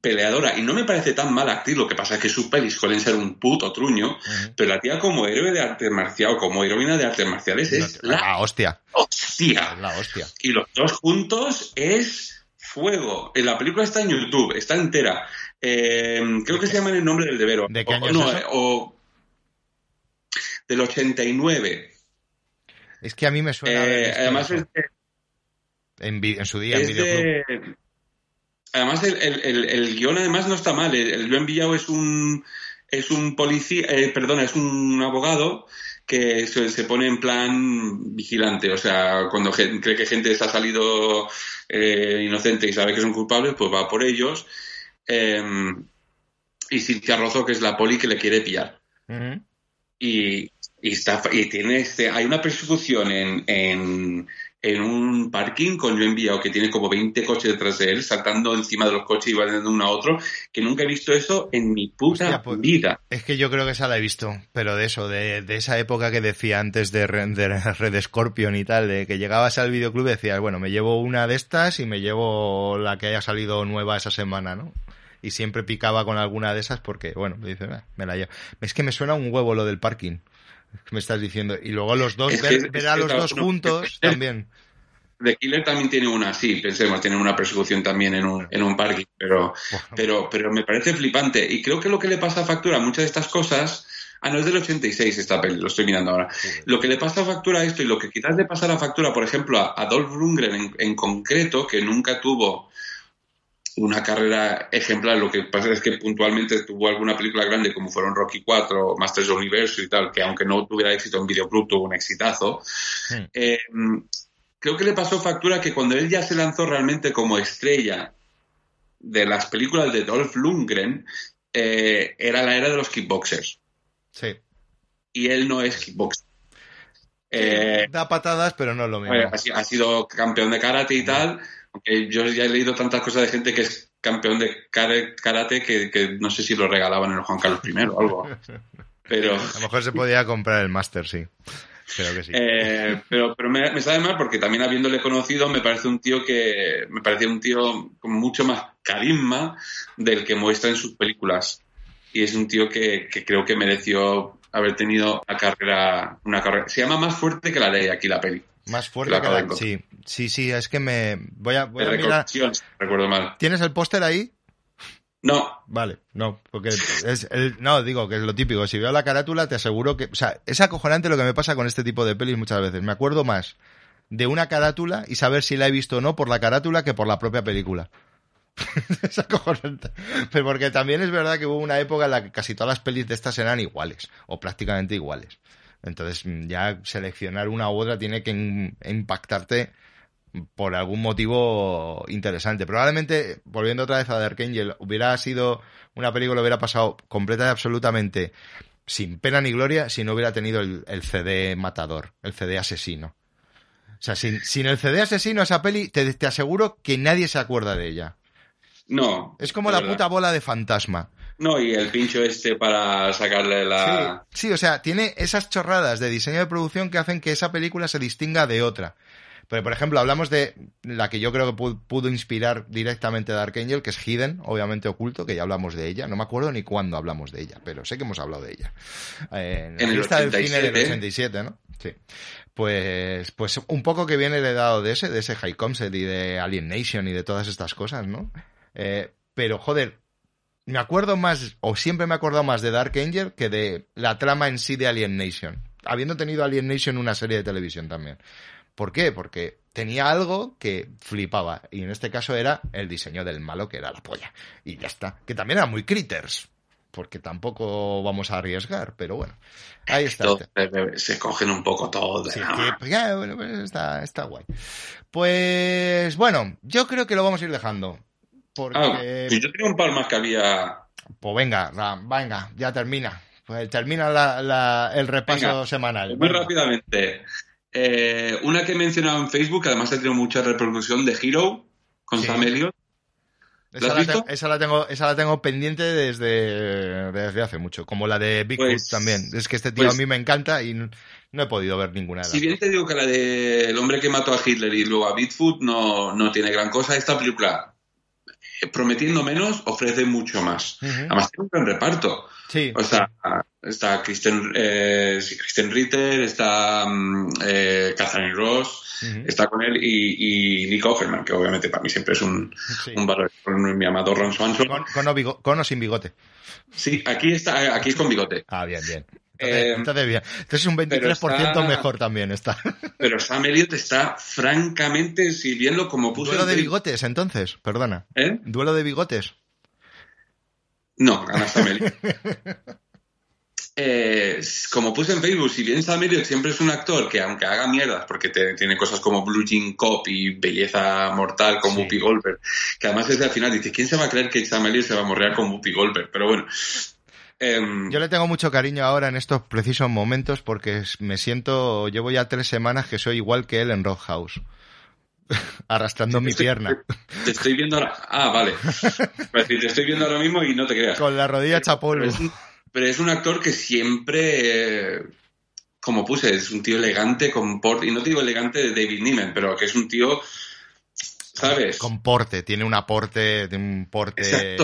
peleadora, y no me parece tan mala actriz, lo que pasa es que sus pelis suelen ser un puto truño, pero la tía como héroe de arte marcial o como heroína de artes marciales es la, la hostia. hostia. La hostia. Y los dos juntos es fuego. En la película está en YouTube, está entera. Eh, creo que se llama en el nombre del deber. ¿De qué año o, no, o del 89. Es que a mí me suena. Eh, además, es en, su día, en videoclub. además, el, el, el, guion además no está mal. El, Joan Villao es un es un policía, eh, perdona, es un abogado que se, se, pone en plan vigilante. O sea, cuando cree que gente se ha salido eh, inocente y sabe que son culpables, pues va por ellos Em, y Cintia Rozo, que es la poli que le quiere pillar. y, está, y tiene este, hay una persecución en, en, en un parking con yo enviado que tiene como 20 coches detrás de él, saltando encima de los coches y va de uno a otro, que nunca he visto eso en mi puta pues, vida. Es que yo creo que esa la he visto, pero de eso, de, esa época que decía antes de, Red Scorpion y tal, de que llegabas al videoclub y decías, bueno, me llevo una de estas y me llevo la que haya salido nueva esa semana, ¿no? Y siempre picaba con alguna de esas porque, bueno, me dice, me la llevo. Es que me suena un huevo lo del parking me estás diciendo. Y luego los dos, ver, a los dos juntos también. The Killer también tiene una, sí, pensemos, tiene una persecución también en un, en un parking, pero, pero, pero me parece flipante. Y creo que lo que le pasa a Factura a muchas de estas cosas, ah, no es del 86 esta peli, lo estoy mirando ahora. Lo que le pasa a Factura a esto y lo que quizás le pasa a Factura, por ejemplo, a Adolf Lundgren en, en concreto, que nunca tuvo una carrera ejemplar. Lo que pasa es que puntualmente tuvo alguna película grande como fueron Rocky 4, Masters of Universe y tal, que aunque no tuviera éxito en videoclub tuvo un exitazo. Eh, creo que le pasó factura que cuando él ya se lanzó realmente como estrella de las películas de Dolph Lundgren, eh, era la era de los kickboxers. Sí. Y él no es kickboxer. Eh, da patadas, pero no es lo mismo. Ha, sido campeón de karate y tal yo ya he leído tantas cosas de gente que es campeón de karate que, no sé si lo regalaban en el Juan Carlos I o algo. <laughs> Pero... A lo mejor se podía comprar el máster, sí. Creo que sí. Eh, pero pero me, sabe mal porque también habiéndole conocido me parece un tío que me parecía un tío con mucho más carisma del que muestra en sus películas. Y es un tío que, que creo que mereció haber tenido una carrera, una carrera. Se llama más fuerte que la ley aquí la peli. Más fuerte que la Sí, sí, sí, es que me. Voy a, voy a mirar. Recuerdo mal. ¿Tienes el póster ahí? No. Vale, no, porque es el, no, digo que es lo típico. Si veo la carátula, te aseguro que. O sea, es acojonante lo que me pasa con este tipo de pelis muchas veces. Me acuerdo más de una carátula y saber si la he visto o no por la carátula que por la propia película. <laughs> es acojonante. Pero porque también es verdad que hubo una época en la que casi todas las pelis de estas eran iguales, o prácticamente iguales. Entonces mm, ya seleccionar una u otra tiene que impactarte por algún motivo interesante. Probablemente, volviendo otra vez a Dark Angel, hubiera sido una película, hubiera pasado completa y absolutamente sin pena ni gloria si no hubiera tenido el, CD matador, el CD asesino. O sea, sin, sin el CD asesino, esa peli, te, te, aseguro que nadie se acuerda de ella. No. Es como la puta bola de fantasma. No, y el pincho este para sacarle la... Sí, o sea, tiene esas chorradas de diseño de producción que hacen que esa película se distinga de otra. Pero, por ejemplo, hablamos de la que yo creo que pudo, inspirar directamente a Dark Angel, que es Hidden, obviamente oculto, que ya hablamos de ella. No me acuerdo ni cuándo hablamos de ella, pero sé que hemos hablado de ella. en, la lista del cine del 87, ¿no? Sí. Pues, pues un poco que viene heredado de ese, de ese High Concept y de Alien Nation y de todas estas cosas, ¿no? Eh, pero, joder, me acuerdo más, o siempre me he acordado más de Dark Angel que de la trama en sí de Alien Nation. Habiendo tenido Alien Nation una serie de televisión también. ¿Por qué? Porque tenía algo que flipaba. Y en este caso era el diseño del malo, que era la polla. Y ya está. Que también era muy critters. Porque tampoco vamos a arriesgar, pero bueno. Ahí está. Se cogen un poco todo. Sí, bueno, pues está, está guay. Pues bueno, yo creo que lo vamos a ir dejando. Porque... Ah, si yo tenía un par más que había. Pues venga, venga, ya termina. Pues termina el repaso semanal. Muy rápidamente. Eh, una que he mencionado en Facebook, que además ha tenido mucha repercusión, de Hero, con Sam Elliott. esa, la esa, la tengo, esa la tengo pendiente desde, desde hace mucho, como la de Bigfoot pues, también. Es que este tío a pues mí me encanta y no, he podido ver ninguna de Si bien te digo que la de El hombre que mató a Hitler y luego a Bigfoot no, no tiene gran cosa, esta película prometiendo menos, ofrece mucho más. Además, tiene un gran reparto. Sí. O sea, está Kristen, eh, Kristen Ritter, está mm, eh, Catherine Ross, está con él y, y, Nick Offerman, que obviamente para mí siempre es un, un valor. Mi amado Ron Swanson. Con, con, o sin bigote. Sí, aquí está, aquí es con bigote. Ah, bien, bien. Entonces, eh, bien. Entonces un 23% mejor también está. <laughs> Pero Sam Elliott está francamente sirviendo como puso. Duelo de bigotes, entonces, perdona. ¿Eh? Duelo de bigotes. No, gana Sam Elliott. Eh, como puse en Facebook, si bien Sam Elliott siempre es un actor que aunque haga mierdas, porque tiene cosas como Blue Jean Cop y Belleza Mortal como Whoopi Goldberg, que además desde al final dice, ¿quién se va a creer que Sam Elliott se va a morrear con Whoopi Goldberg? Pero bueno, Yo le tengo mucho cariño ahora en estos precisos momentos porque me siento, llevo ya tres semanas que soy igual que él en Roadhouse. <laughs> Arrastrando mi pierna. Te estoy viendo ahora. Ah, vale. Te estoy viendo ahora mismo y no te creas. Con la rodilla hecha polvo. Pero es, un, actor que siempre. Eh, como puse, es un tío elegante, con porte. Y no digo elegante de David Niven, pero que es un tío. ¿Sabes? Con porte, tiene un aporte, de un porte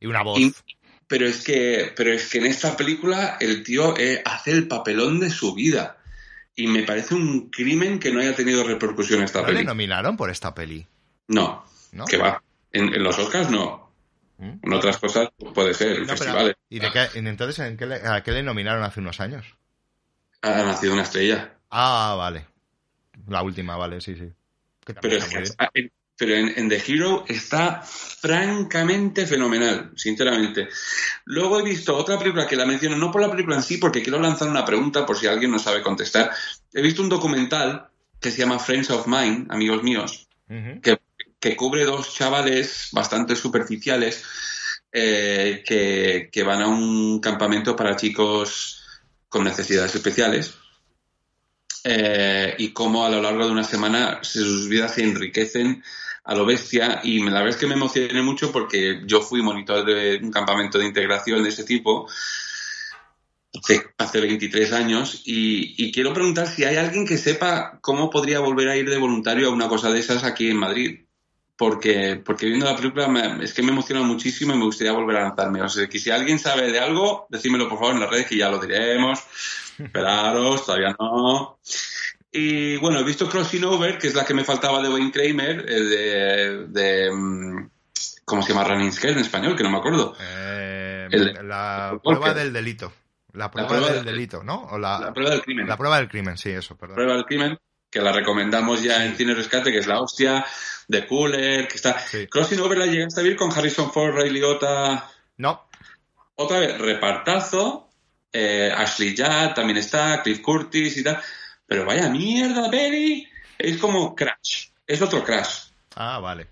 y, una voz. Pero es que, pero es que en esta película el tío eh, hace el papelón de su vida y me parece un crimen que no haya tenido repercusión esta ¿No peli. le nominaron por esta peli? No, ¿No? que va. En, los Oscars no. ¿Mm? En otras cosas puede ser, festivales. ¿Y de qué, entonces ¿en qué a qué le nominaron hace unos años? Ha nacido una estrella. Ah, vale. La última, vale, sí, sí. Pero es que pero en, The Hero está francamente fenomenal, sinceramente. Luego he visto otra película que la menciono, no por la película en sí, porque quiero lanzar una pregunta por si alguien no sabe contestar. He visto un documental que se llama Friends of Mine, amigos míos, que, cubre dos chavales bastante superficiales eh, que, que van a un campamento para chicos con necesidades especiales. Eh, y cómo a lo largo de una semana sus vidas se enriquecen a lo bestia y la verdad es que me emocioné mucho porque yo fui monitor de un campamento de integración de ese tipo hace 23 años y, quiero preguntar si hay alguien que sepa cómo podría volver a ir de voluntario a una cosa de esas aquí en Madrid. Porque, porque viendo la película es que me emociona muchísimo y me gustaría volver a lanzarme. O sea, que si alguien sabe de algo, decímelo por favor en las redes que ya lo diremos. Esperaros, todavía no. Y bueno, he visto Crossing Over, que es la que me faltaba de Wayne Kramer, eh, de, mm, ¿Cómo se llama Running Scare en español? Que no me acuerdo. Eh, la prueba del delito. La prueba, del delito, ¿no? la, prueba del crimen. La prueba del crimen, sí, eso, perdón. La prueba del crimen, que la recomendamos ya en Cine Rescate, que es la hostia, de Cooler, que está... Crossing Over la llegaste a ver con Harrison Ford, Ray Liotta... No. Otra vez, repartazo, eh, Ashley Judd también está, Cliff Curtis y tal pero vaya mierda, Perry. Es como Crash. Es otro Crash. Ah, vale.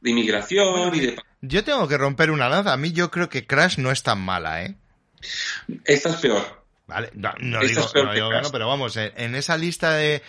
De inmigración y de... Yo tengo que romper una lanza. A mí yo creo que Crash no es tan mala, ¿eh? Esta es peor. Vale, no, digo, no pero vamos, en esa lista de...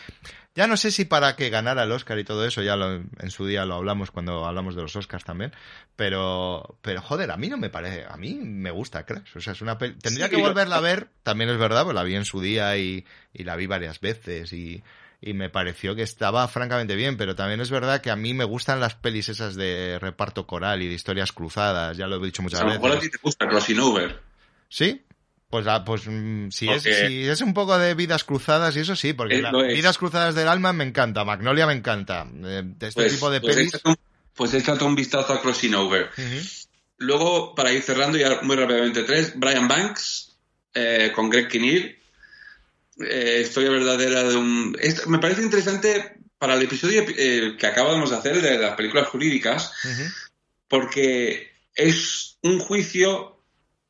Ya no sé si para que ganara el Oscar y todo eso, ya en su día lo hablamos cuando hablamos de los Oscars también, pero, pero joder, a mí no me parece, a mí me gusta Crash, o sea, es una tendría que volverla a ver, también es verdad, pues la vi en su día y, la vi varias veces y, me pareció que estaba francamente bien, pero también es verdad que a mí me gustan las pelis esas de reparto coral y de historias cruzadas, ya lo he dicho muchas veces. A lo mejor a ti te gusta Crossing Over. ¿Sí? Pues, ah, pues mm, si, es, si es un poco de vidas cruzadas y eso sí, porque las vidas cruzadas del alma me encanta, Magnolia me encanta, eh, de este pues, tipo de pues pelis. pues échate un vistazo a Crossing Over. Luego, para ir cerrando ya muy rápidamente, tres, Brian Banks eh, con Greg Kinnear. Eh, historia verdadera de un... me parece interesante para el episodio que acabamos de hacer de las películas jurídicas, porque es un juicio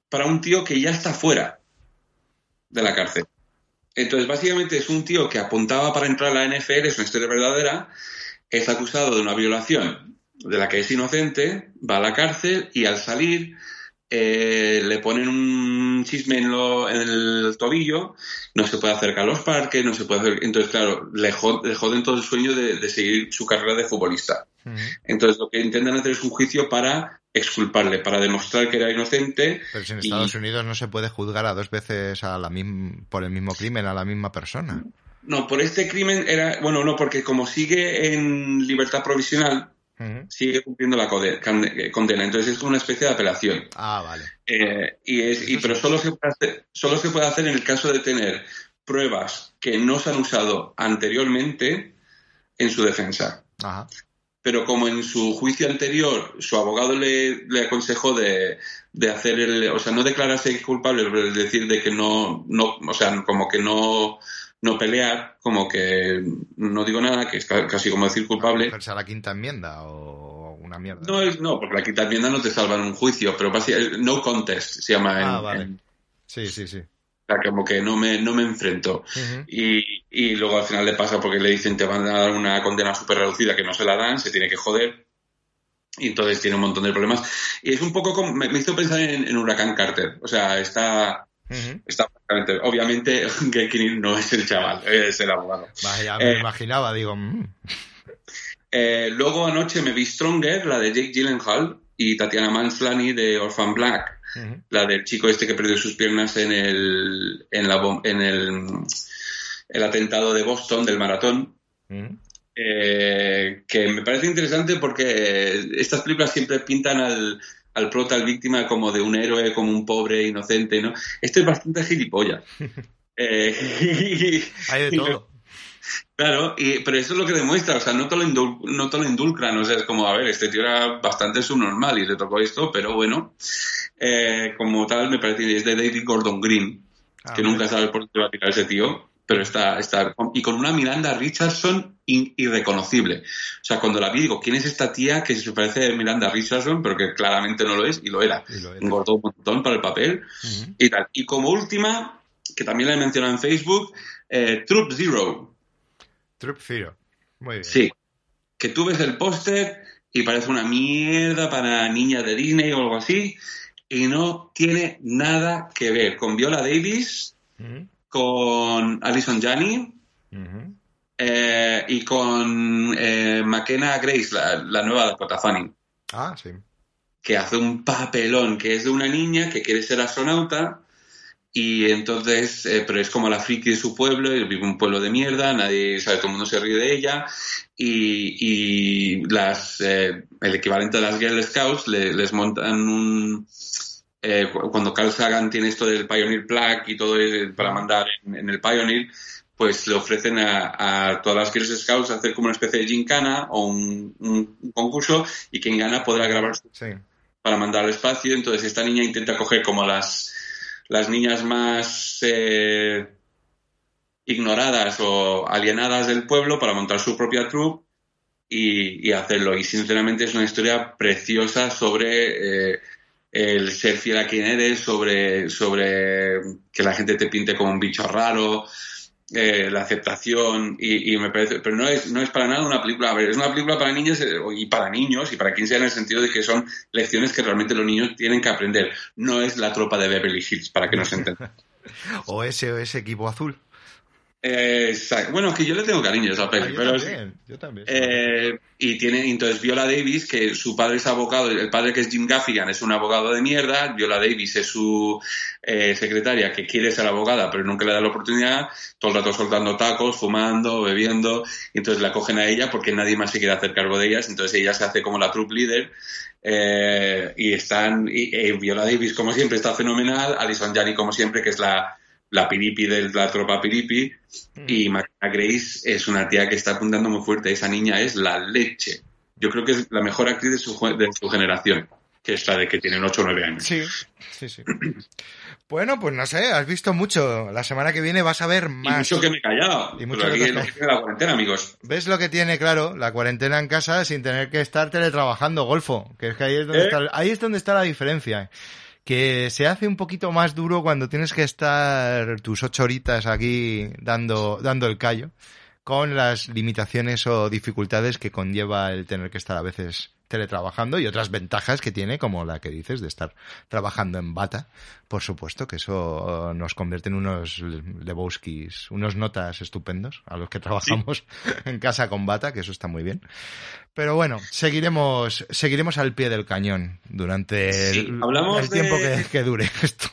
para un tío que ya está fuera de la cárcel. Entonces, básicamente es un tío que apuntaba para entrar a la NFL, es una historia verdadera, es acusado de una violación de la que es inocente, va a la cárcel y al salir eh, le ponen un chisme en, el tobillo, no se puede acercar a los parques, no se puede hacer... Entonces, claro, le, joden todo el sueño de, seguir su carrera de futbolista. Entonces, lo que intentan hacer es un juicio para exculparle, para demostrar que era inocente. Pero si en Estados Unidos no se puede juzgar a dos veces a la por el mismo crimen a la misma persona. No, por este crimen era, bueno, no, porque como sigue en libertad provisional, sigue cumpliendo la condena. Entonces es como una especie de apelación. Ah, vale. Eh, y es, y, pero solo se, puede hacer, solo se puede hacer en el caso de tener pruebas que no se han usado anteriormente en su defensa. Ajá pero como en su juicio anterior su abogado le, aconsejó de, hacer el, o sea, no declararse culpable, pero decir de que no, no, o sea, como que no, no pelear, como que no digo nada, que es casi como decir culpable. ¿A la quinta enmienda o una mierda? No, no, porque la quinta enmienda no te salva en un juicio, pero no contest se llama ah, vale. Sí, sí, sí sea, como que no me, no me enfrento. y, y, luego al final le pasa porque le dicen te van a dar una condena súper reducida que no se la dan, se tiene que joder. y entonces tiene un montón de problemas. Y es un poco como, me, hizo pensar en, Huracán Carter. O sea, está, está obviamente <laughs> Gay no es el chaval, es el abogado. Vaya, me eh, imaginaba, digo. Mm. Eh, luego anoche me vi Stronger, la de Jake Gyllenhaal y Tatiana Manslani de Orphan Black, la del chico este que perdió sus piernas en el, en la, en el, el atentado de Boston del maratón. Eh, que me parece interesante porque estas películas siempre pintan al, al prota, al víctima, como de un héroe, como un pobre inocente, ¿no? Esto es bastante gilipollas. <laughs> eh, <laughs> Hay de todo. Claro, y, pero eso es lo que demuestra, o sea, no te, lo no te lo indulcran, o sea, es como, a ver, este tío era bastante subnormal y le tocó esto, pero bueno, eh, como tal, me parece que es de David Gordon Green, ah, que nunca sabes por qué va a tirar ese tío, pero está, está, y con una Miranda Richardson irreconocible. O sea, cuando la vi digo, ¿quién es esta tía que se parece a Miranda Richardson, pero que claramente no lo es, y lo era. Engordó un montón para el papel y tal. Y como última, que también la he mencionado en Facebook, eh, Troop Zero. Troop Zero. Muy bien. Sí. Que tú ves el póster y parece una mierda para niñas de Disney o algo así, y no tiene nada que ver con Viola Davis con Alison Janney eh, y con eh, McKenna Grace, la, nueva Dakota Fanning. Ah, sí. Que hace un papelón, que es de una niña que quiere ser astronauta y entonces, eh, pero es como la friki de su pueblo, y vive un pueblo de mierda, nadie sabe, todo el mundo se ríe de ella y, las, el equivalente a las Girl Scouts les montan un eh, cuando Carl Sagan tiene esto del Pioneer Plaque y todo para mandar en, el Pioneer, pues le ofrecen a, todas las Girl Scouts hacer como una especie de gincana o un, concurso y quien gana podrá grabar para mandar al espacio. Entonces esta niña intenta coger como las, las niñas más eh, ignoradas o alienadas del pueblo para montar su propia troupe y, hacerlo. Y sinceramente es una historia preciosa sobre... Eh, el ser fiel a quien eres, sobre, sobre que la gente te pinte como un bicho raro, eh, la aceptación y, me parece, pero no es, no es para nada una película, a ver, es una película para niños eh, y para niños y para quien sea en el sentido de que son lecciones que realmente los niños tienen que aprender. No es la tropa de Beverly Hills, para que nos <laughs> entiendan. o ese, o ese equipo azul. Exacto. Bueno, que yo le tengo cariño a esa peli. Ah, yo, también, yo también. Eh, y tiene, entonces Viola Davis, que su padre es abogado, el padre que es Jim Gaffigan es un abogado de mierda, Viola Davis es su eh, secretaria que quiere ser abogada pero nunca le da la oportunidad, todo el rato soltando tacos, fumando, bebiendo, y entonces la cogen a ella porque nadie más se quiere hacer cargo de ellas, entonces ella se hace como la troop leader eh, y están, y, Viola Davis como siempre está fenomenal, Alison Janney como siempre que es la la piripi de la tropa piripi mm. y Marina Grace es una tía que está apuntando muy fuerte. Esa niña es la leche. Yo creo que es la mejor actriz de su, de su generación, que es la de que tienen 8 o 9 años. Sí, sí, sí. Bueno, pues no sé, has visto mucho. La semana que viene vas a ver más. Y mucho que me he callado. Y mucho que, la cuarentena, amigos. ¿Ves lo que tiene, claro, la cuarentena en casa sin tener que estar teletrabajando, Golfo? Que es que ahí es donde, ¿Eh? está, ahí es donde está la diferencia que se hace un poquito más duro cuando tienes que estar tus ocho horitas aquí dando, dando el callo, con las limitaciones o dificultades que conlleva el tener que estar a veces teletrabajando y otras ventajas que tiene, como la que dices, de estar trabajando en bata. Por supuesto que eso nos convierte en unos Lebowskis, unos notas estupendos a los que trabajamos <laughs> en casa con bata, que eso está muy bien. Pero bueno, seguiremos, seguiremos al pie del cañón durante el, tiempo que, que, dure esto.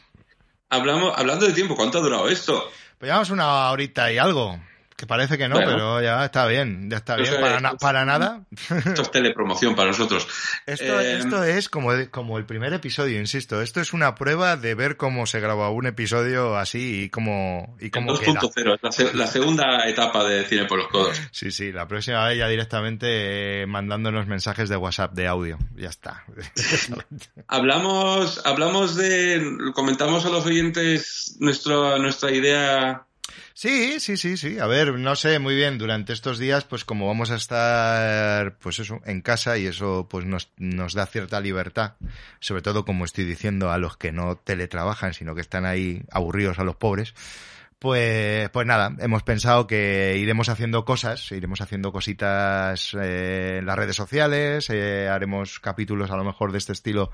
Hablamos, hablando de tiempo, ¿cuánto ha durado esto? Pues llevamos una horita y algo. Que parece que no, pero ya está bien, ya está bien. Para, para, nada. Esto es telepromoción para nosotros. Esto, eh, esto es como, como el primer episodio, insisto. Esto es una prueba de ver cómo se graba un episodio así y cómo, y cómo 2.0, la, la, segunda etapa de Cine por los Codos. Sí, sí, la próxima vez ya directamente eh, mandándonos mensajes de WhatsApp de audio. Ya está. <laughs> hablamos, hablamos de, comentamos a los oyentes nuestra, nuestra idea Sí, sí, sí, sí. A ver, no sé muy bien, durante estos días, pues como vamos a estar, pues eso, en casa y eso pues nos, nos da cierta libertad, sobre todo como estoy diciendo a los que no teletrabajan, sino que están ahí aburridos a los pobres, Pues, pues nada, hemos pensado que iremos haciendo cosas, iremos haciendo cositas eh, en las redes sociales, eh, haremos capítulos a lo mejor de este estilo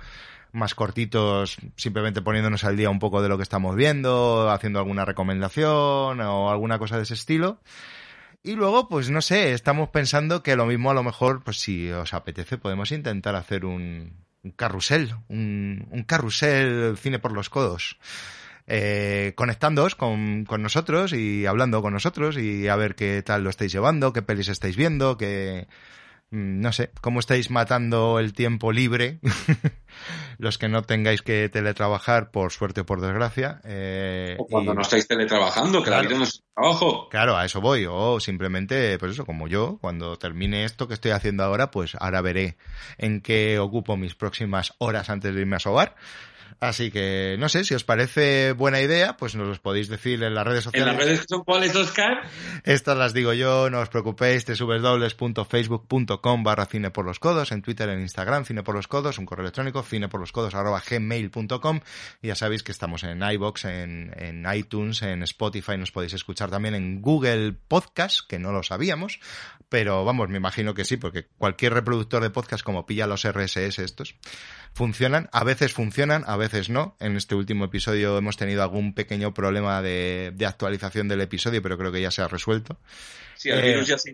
más cortitos, simplemente poniéndonos al día un poco de lo que estamos viendo, haciendo alguna recomendación o alguna cosa de ese estilo. Y luego, pues no sé, estamos pensando que lo mismo a lo mejor, pues si os apetece, podemos intentar hacer un, carrusel, un, un carrusel cine por los codos. Eh, conectándoos con, con, nosotros y hablando con nosotros y a ver qué tal lo estáis llevando, qué pelis estáis viendo, qué, no sé, cómo estáis matando el tiempo libre, <laughs> los que no tengáis que teletrabajar, por suerte o por desgracia. Eh, o cuando no estáis teletrabajando, que la vida no es trabajo. Claro, a eso voy, o simplemente, pues eso, como yo, cuando termine esto que estoy haciendo ahora, pues ahora veré en qué ocupo mis próximas horas antes de irme a sobar. Así que, no sé, si os parece buena idea, pues nos los podéis decir en las redes sociales. ¿En las redes son cuáles, Oscar? Estas las digo yo, no os preocupéis, www.facebook.com barra cine por los codos, en Twitter, en Instagram, cine por los codos, un correo electrónico, cine por los codos arroba gmail.com. Ya sabéis que estamos en iBox, en, en iTunes, en Spotify, nos podéis escuchar también en Google Podcast, que no lo sabíamos, pero vamos, me imagino que sí, porque cualquier reproductor de podcast como pilla los RSS estos, funcionan, a veces funcionan, a veces no. En este último episodio hemos tenido algún pequeño problema de, actualización del episodio, pero creo que ya se ha resuelto. Sí, el virus ya es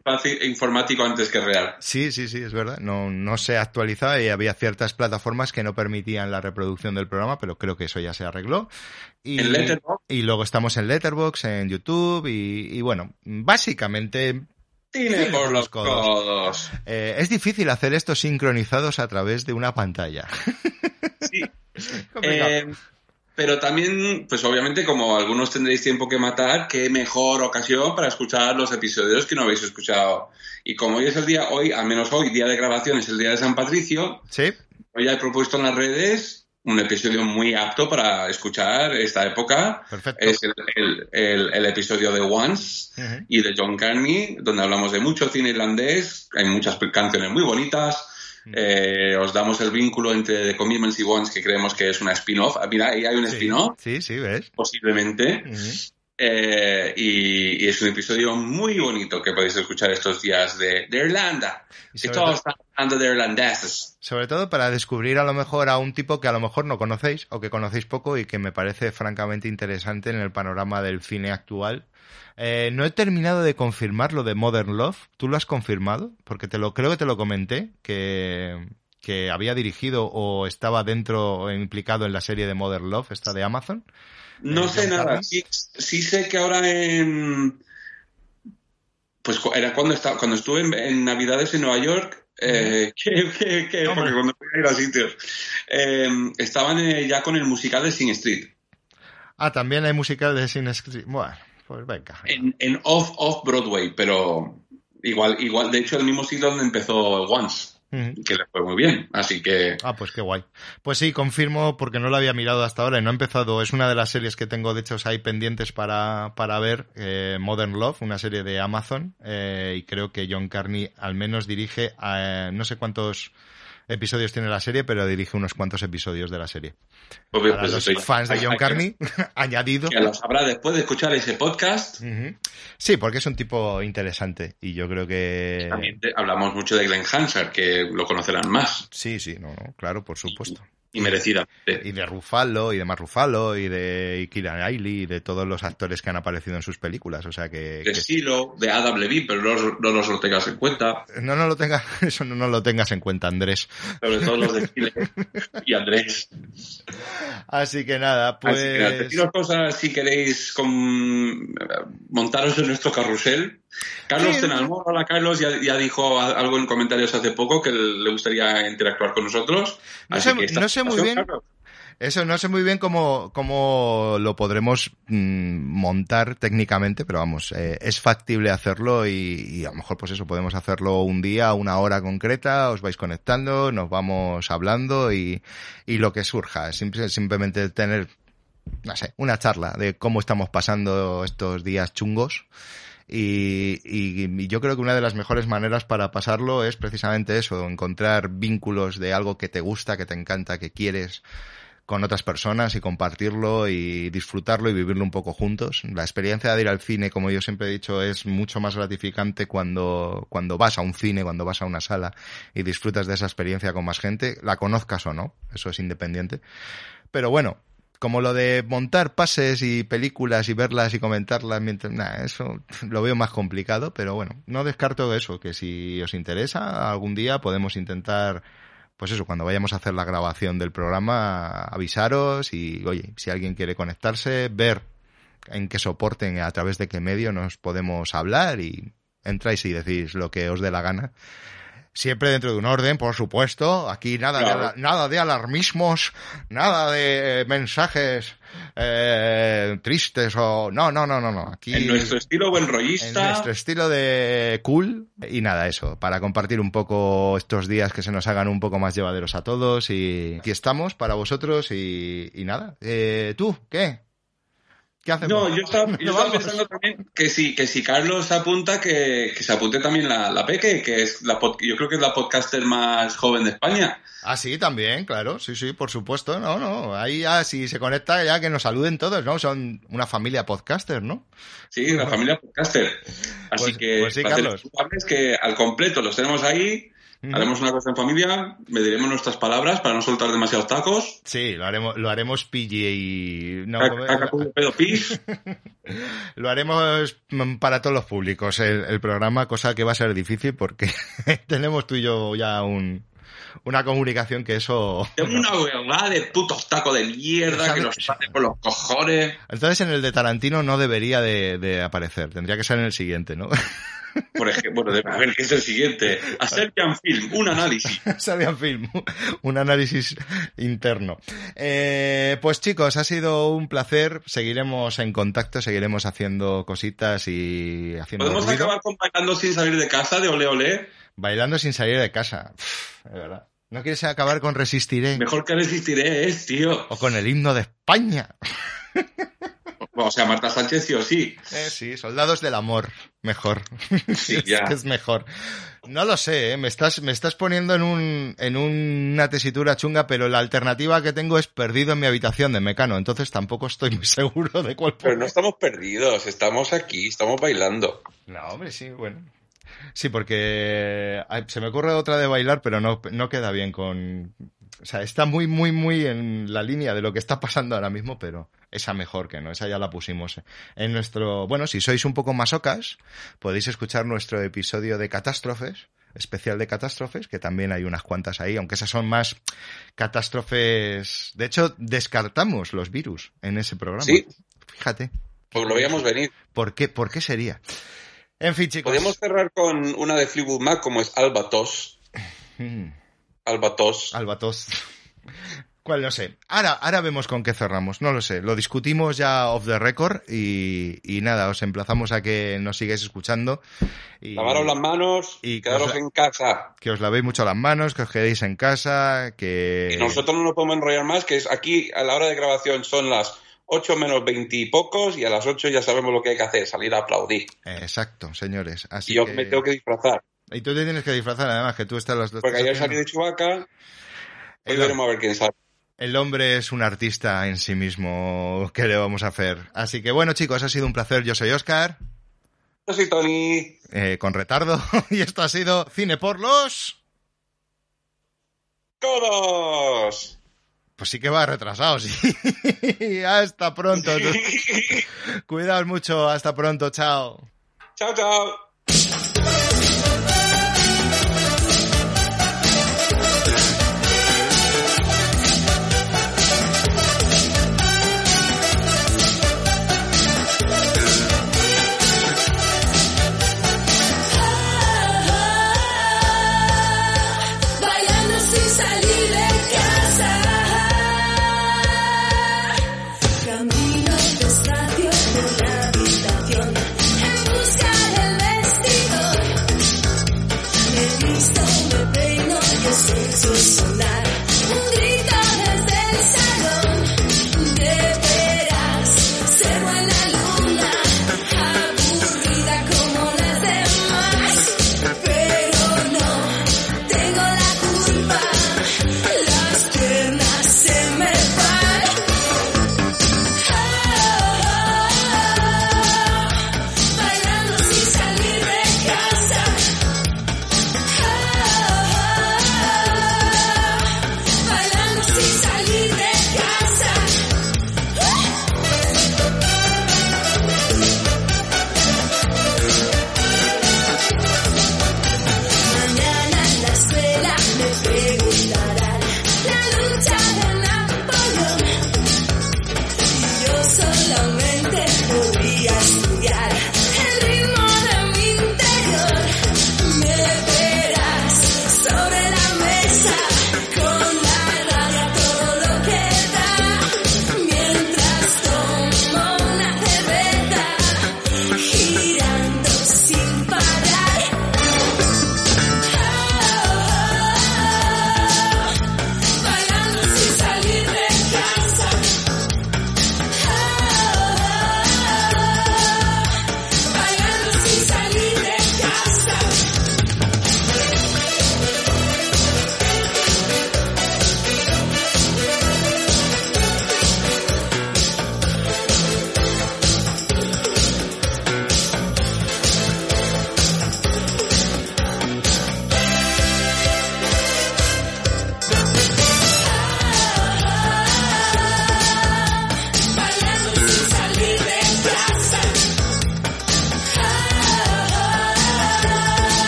informático antes que real. Sí, sí, sí, es verdad. No, no se actualizaba y había ciertas plataformas que no permitían la reproducción del programa, pero creo que eso ya se arregló. Y, ¿En Letterboxd? Y luego estamos en Letterboxd, en YouTube y, y bueno, básicamente Por los codos. Eh, es difícil hacer esto sincronizados a través de una pantalla. <laughs> Sí. <laughs> eh, pero también, pues obviamente, como algunos tendréis tiempo que matar, qué mejor ocasión para escuchar los episodios que no habéis escuchado. Y como hoy es el día, hoy, al menos hoy, día de grabación, es el día de San Patricio. Sí. Hoy ya he propuesto en las redes un episodio muy apto para escuchar esta época. Perfecto. Es el, el, el, episodio de Once uh -huh. y de John Carney, donde hablamos de mucho cine irlandés. Hay muchas canciones muy bonitas. Uh -huh. eh, os damos el vínculo entre The Commitments y Once, que creemos que es una spin-off. Ah, mira, ahí hay un sí, spin-off. Sí, sí, ¿ves? Posiblemente. Uh -huh. Eh, y, y, es un episodio muy bonito que podéis escuchar estos días de, de Irlanda. Que todos están hablando de irlandeses. Sobre todo para descubrir a lo mejor a un tipo que a lo mejor no conocéis o que conocéis poco y que me parece francamente interesante en el panorama del cine actual. Eh, no he terminado de confirmar lo de Modern Love. ¿Tú lo has confirmado? Porque te lo creo que te lo comenté que que había dirigido o estaba dentro o implicado en la serie de Modern Love, esta de Amazon. No eh, sé nada. Sí, sí, sé que ahora en. Pues era cuando, estaba, cuando estuve en, en Navidades en Nueva York. Eh, <laughs> que, que, que porque cuando fui a ir a sitios. Eh, estaban ya con el musical de Sin Street. Ah, también hay musical de Sin Street. Bueno, pues venga. En, en off, off Broadway, pero igual, igual, de hecho, el mismo sitio donde empezó Once que le fue muy bien, así que... Ah, pues qué guay. Pues sí, confirmo porque no lo había mirado hasta ahora y no he empezado, es una de las series que tengo de hecho ahí pendientes para, para ver, eh, Modern Love, una serie de Amazon, eh, y creo que John Carney al menos dirige a, no sé cuántos episodios tiene la serie, pero dirige unos cuantos episodios de la serie. Obvio, Para pues los fans de John Carney, <laughs> añadido. Que lo sabrá después de escuchar ese podcast. Uh -huh. Sí, porque es un tipo interesante y yo creo que... También hablamos mucho de Glenn Hansard, que lo conocerán más. Sí, sí, no, no claro, por supuesto. Y merecida. Y de Rufalo, y de Mark Rufalo, y de Kira Knightley, y de todos los actores que han aparecido en sus películas. O sea que. De estilo, de Adam Levine, pero no, no los lo tengas en cuenta. No, no lo tengas, <laughs> eso no, no, lo tengas en cuenta, Andrés. Sobre todo los de <laughs> Chile y Andrés. Así que nada, pues. Así que nada, deciros cosas si queréis con... montaros en nuestro carrusel. Carlos. Tenalmor, hola Carlos, ya, ya, dijo algo en comentarios hace poco que le gustaría interactuar con nosotros. No sé, no sé muy bien. Carlos. Eso no sé muy bien cómo, cómo lo podremos mmm, montar técnicamente, pero vamos, eh, es factible hacerlo y, y, a lo mejor pues eso, podemos hacerlo un día, una hora concreta, os vais conectando, nos vamos hablando y, y lo que surja. Simple, simplemente tener, no sé, una charla de cómo estamos pasando estos días chungos y, y, y, yo creo que una de las mejores maneras para pasarlo es precisamente eso, encontrar vínculos de algo que te gusta, que te encanta, que quieres con otras personas y compartirlo y disfrutarlo y vivirlo un poco juntos. La experiencia de ir al cine, como yo siempre he dicho, es mucho más gratificante cuando, cuando vas a un cine, cuando vas a una sala y disfrutas de esa experiencia con más gente, la conozcas o no, eso es independiente. Pero bueno, como lo de montar pases y películas y verlas y comentarlas mientras nah, eso <laughs> lo veo más complicado pero bueno no descarto eso que si os interesa algún día podemos intentar pues eso cuando vayamos a hacer la grabación del programa avisaros y oye si alguien quiere conectarse ver en qué soporten a través de qué medio nos podemos hablar y entráis y decís lo que os dé la gana siempre dentro de un orden, por supuesto. Aquí nada, de, nada de alarmismos, nada de mensajes eh, tristes o no, no, no, no, no. Aquí en nuestro estilo buen rollista, en nuestro estilo de cool y nada eso para compartir un poco estos días que se nos hagan un poco más llevaderos a todos y aquí estamos para vosotros y, y nada. Eh, ¿Tú qué? No, yo estaba, <laughs> pensando también que si, que si Carlos apunta, que, se apunte también la, la Peque, que es la yo creo que es la podcaster más joven de España. Ah, sí, también, claro, sí, sí, por supuesto, no, no, ahí ya si se conecta ya que nos saluden todos, ¿no? Son una familia podcaster, ¿no? Sí, una familia podcaster. Así pues, que, pues sí, Carlos. que al completo los tenemos ahí, Haremos una cosa en familia, mediremos nuestras palabras para no soltar demasiados tacos. Sí, lo haremos, lo haremos PG y... No, <laughs> lo haremos para todos los públicos el, programa, cosa que va a ser difícil porque <laughs> tenemos tú y yo ya un, una comunicación que eso... Tengo una huevada de putos tacos de mierda que nos sale por los cojones. Entonces en el de Tarantino no debería de, de aparecer, tendría que ser en el siguiente, ¿no? Por ejemplo, bueno, a ver, ¿qué es el siguiente? A Serbian Film, un análisis. <laughs> Serbian Film, un análisis interno. Eh, pues chicos, ha sido un placer. Seguiremos en contacto, seguiremos haciendo cositas y haciendo ¿Podemos acabar con bailando sin salir de casa, de ole ole? Bailando sin salir de casa, de verdad. ¿No quieres acabar con Resistiré? Mejor que Resistiré es, tío. O con el himno de España. <laughs> O sea, Marta Sánchez sí o sí. Eh, sí, Soldados del Amor, mejor. Sí, <laughs> ya. es, mejor. No lo sé, ¿eh? me estás, me estás poniendo en un, en una tesitura chunga, pero la alternativa que tengo es perdido en mi habitación de Mecano, entonces tampoco estoy muy <laughs> seguro de cuál. Pero no estamos perdidos, estamos aquí, estamos bailando. No, hombre, sí, bueno. Sí, porque se me ocurre otra de bailar, pero no, no queda bien con, o sea, está muy, muy, muy en la línea de lo que está pasando ahora mismo, pero esa mejor que no, esa ya la pusimos en nuestro... Bueno, si sois un poco masocas, podéis escuchar nuestro episodio de catástrofes, especial de catástrofes, que también hay unas cuantas ahí, aunque esas son más catástrofes... De hecho, descartamos los virus en ese programa. Sí. Fíjate. Pues lo veíamos venir. ¿Por qué, ¿Por qué sería? En fin, chicos. Podemos cerrar con una de Fleetwood Mac como es Albatos. <laughs> Albatos. Albatos. ¿Cuál? No sé. Ahora, ahora vemos con qué cerramos. No lo sé. Lo discutimos ya off the record y, nada, os emplazamos a que nos sigáis escuchando. Y, Lavaros las manos y quedaros en casa. Que os lavéis mucho las manos, que os quedéis en casa, que... Y nosotros no nos podemos enrollar más, que es aquí a la hora de grabación son las 8 menos 20 y pocos y a las 8 ya sabemos lo que hay que hacer, salir a aplaudir. Exacto, señores. Así y yo me tengo que disfrazar. Y tú te tienes que disfrazar, además, que tú estás los dos. Porque ayer salí de Chubaca. Hoy veremos a ver quién sale. El hombre es un artista en sí mismo. ¿Qué le vamos a hacer? Así que bueno, chicos, ha sido un placer. Yo soy Oscar. Yo soy Tony. Eh, con retardo. <laughs> y esto ha sido Cine por los. ¡Todos! Pues sí que va retrasado, sí. <laughs> hasta pronto. <laughs> Cuidaos mucho. Hasta pronto. Chao. Chao, chao.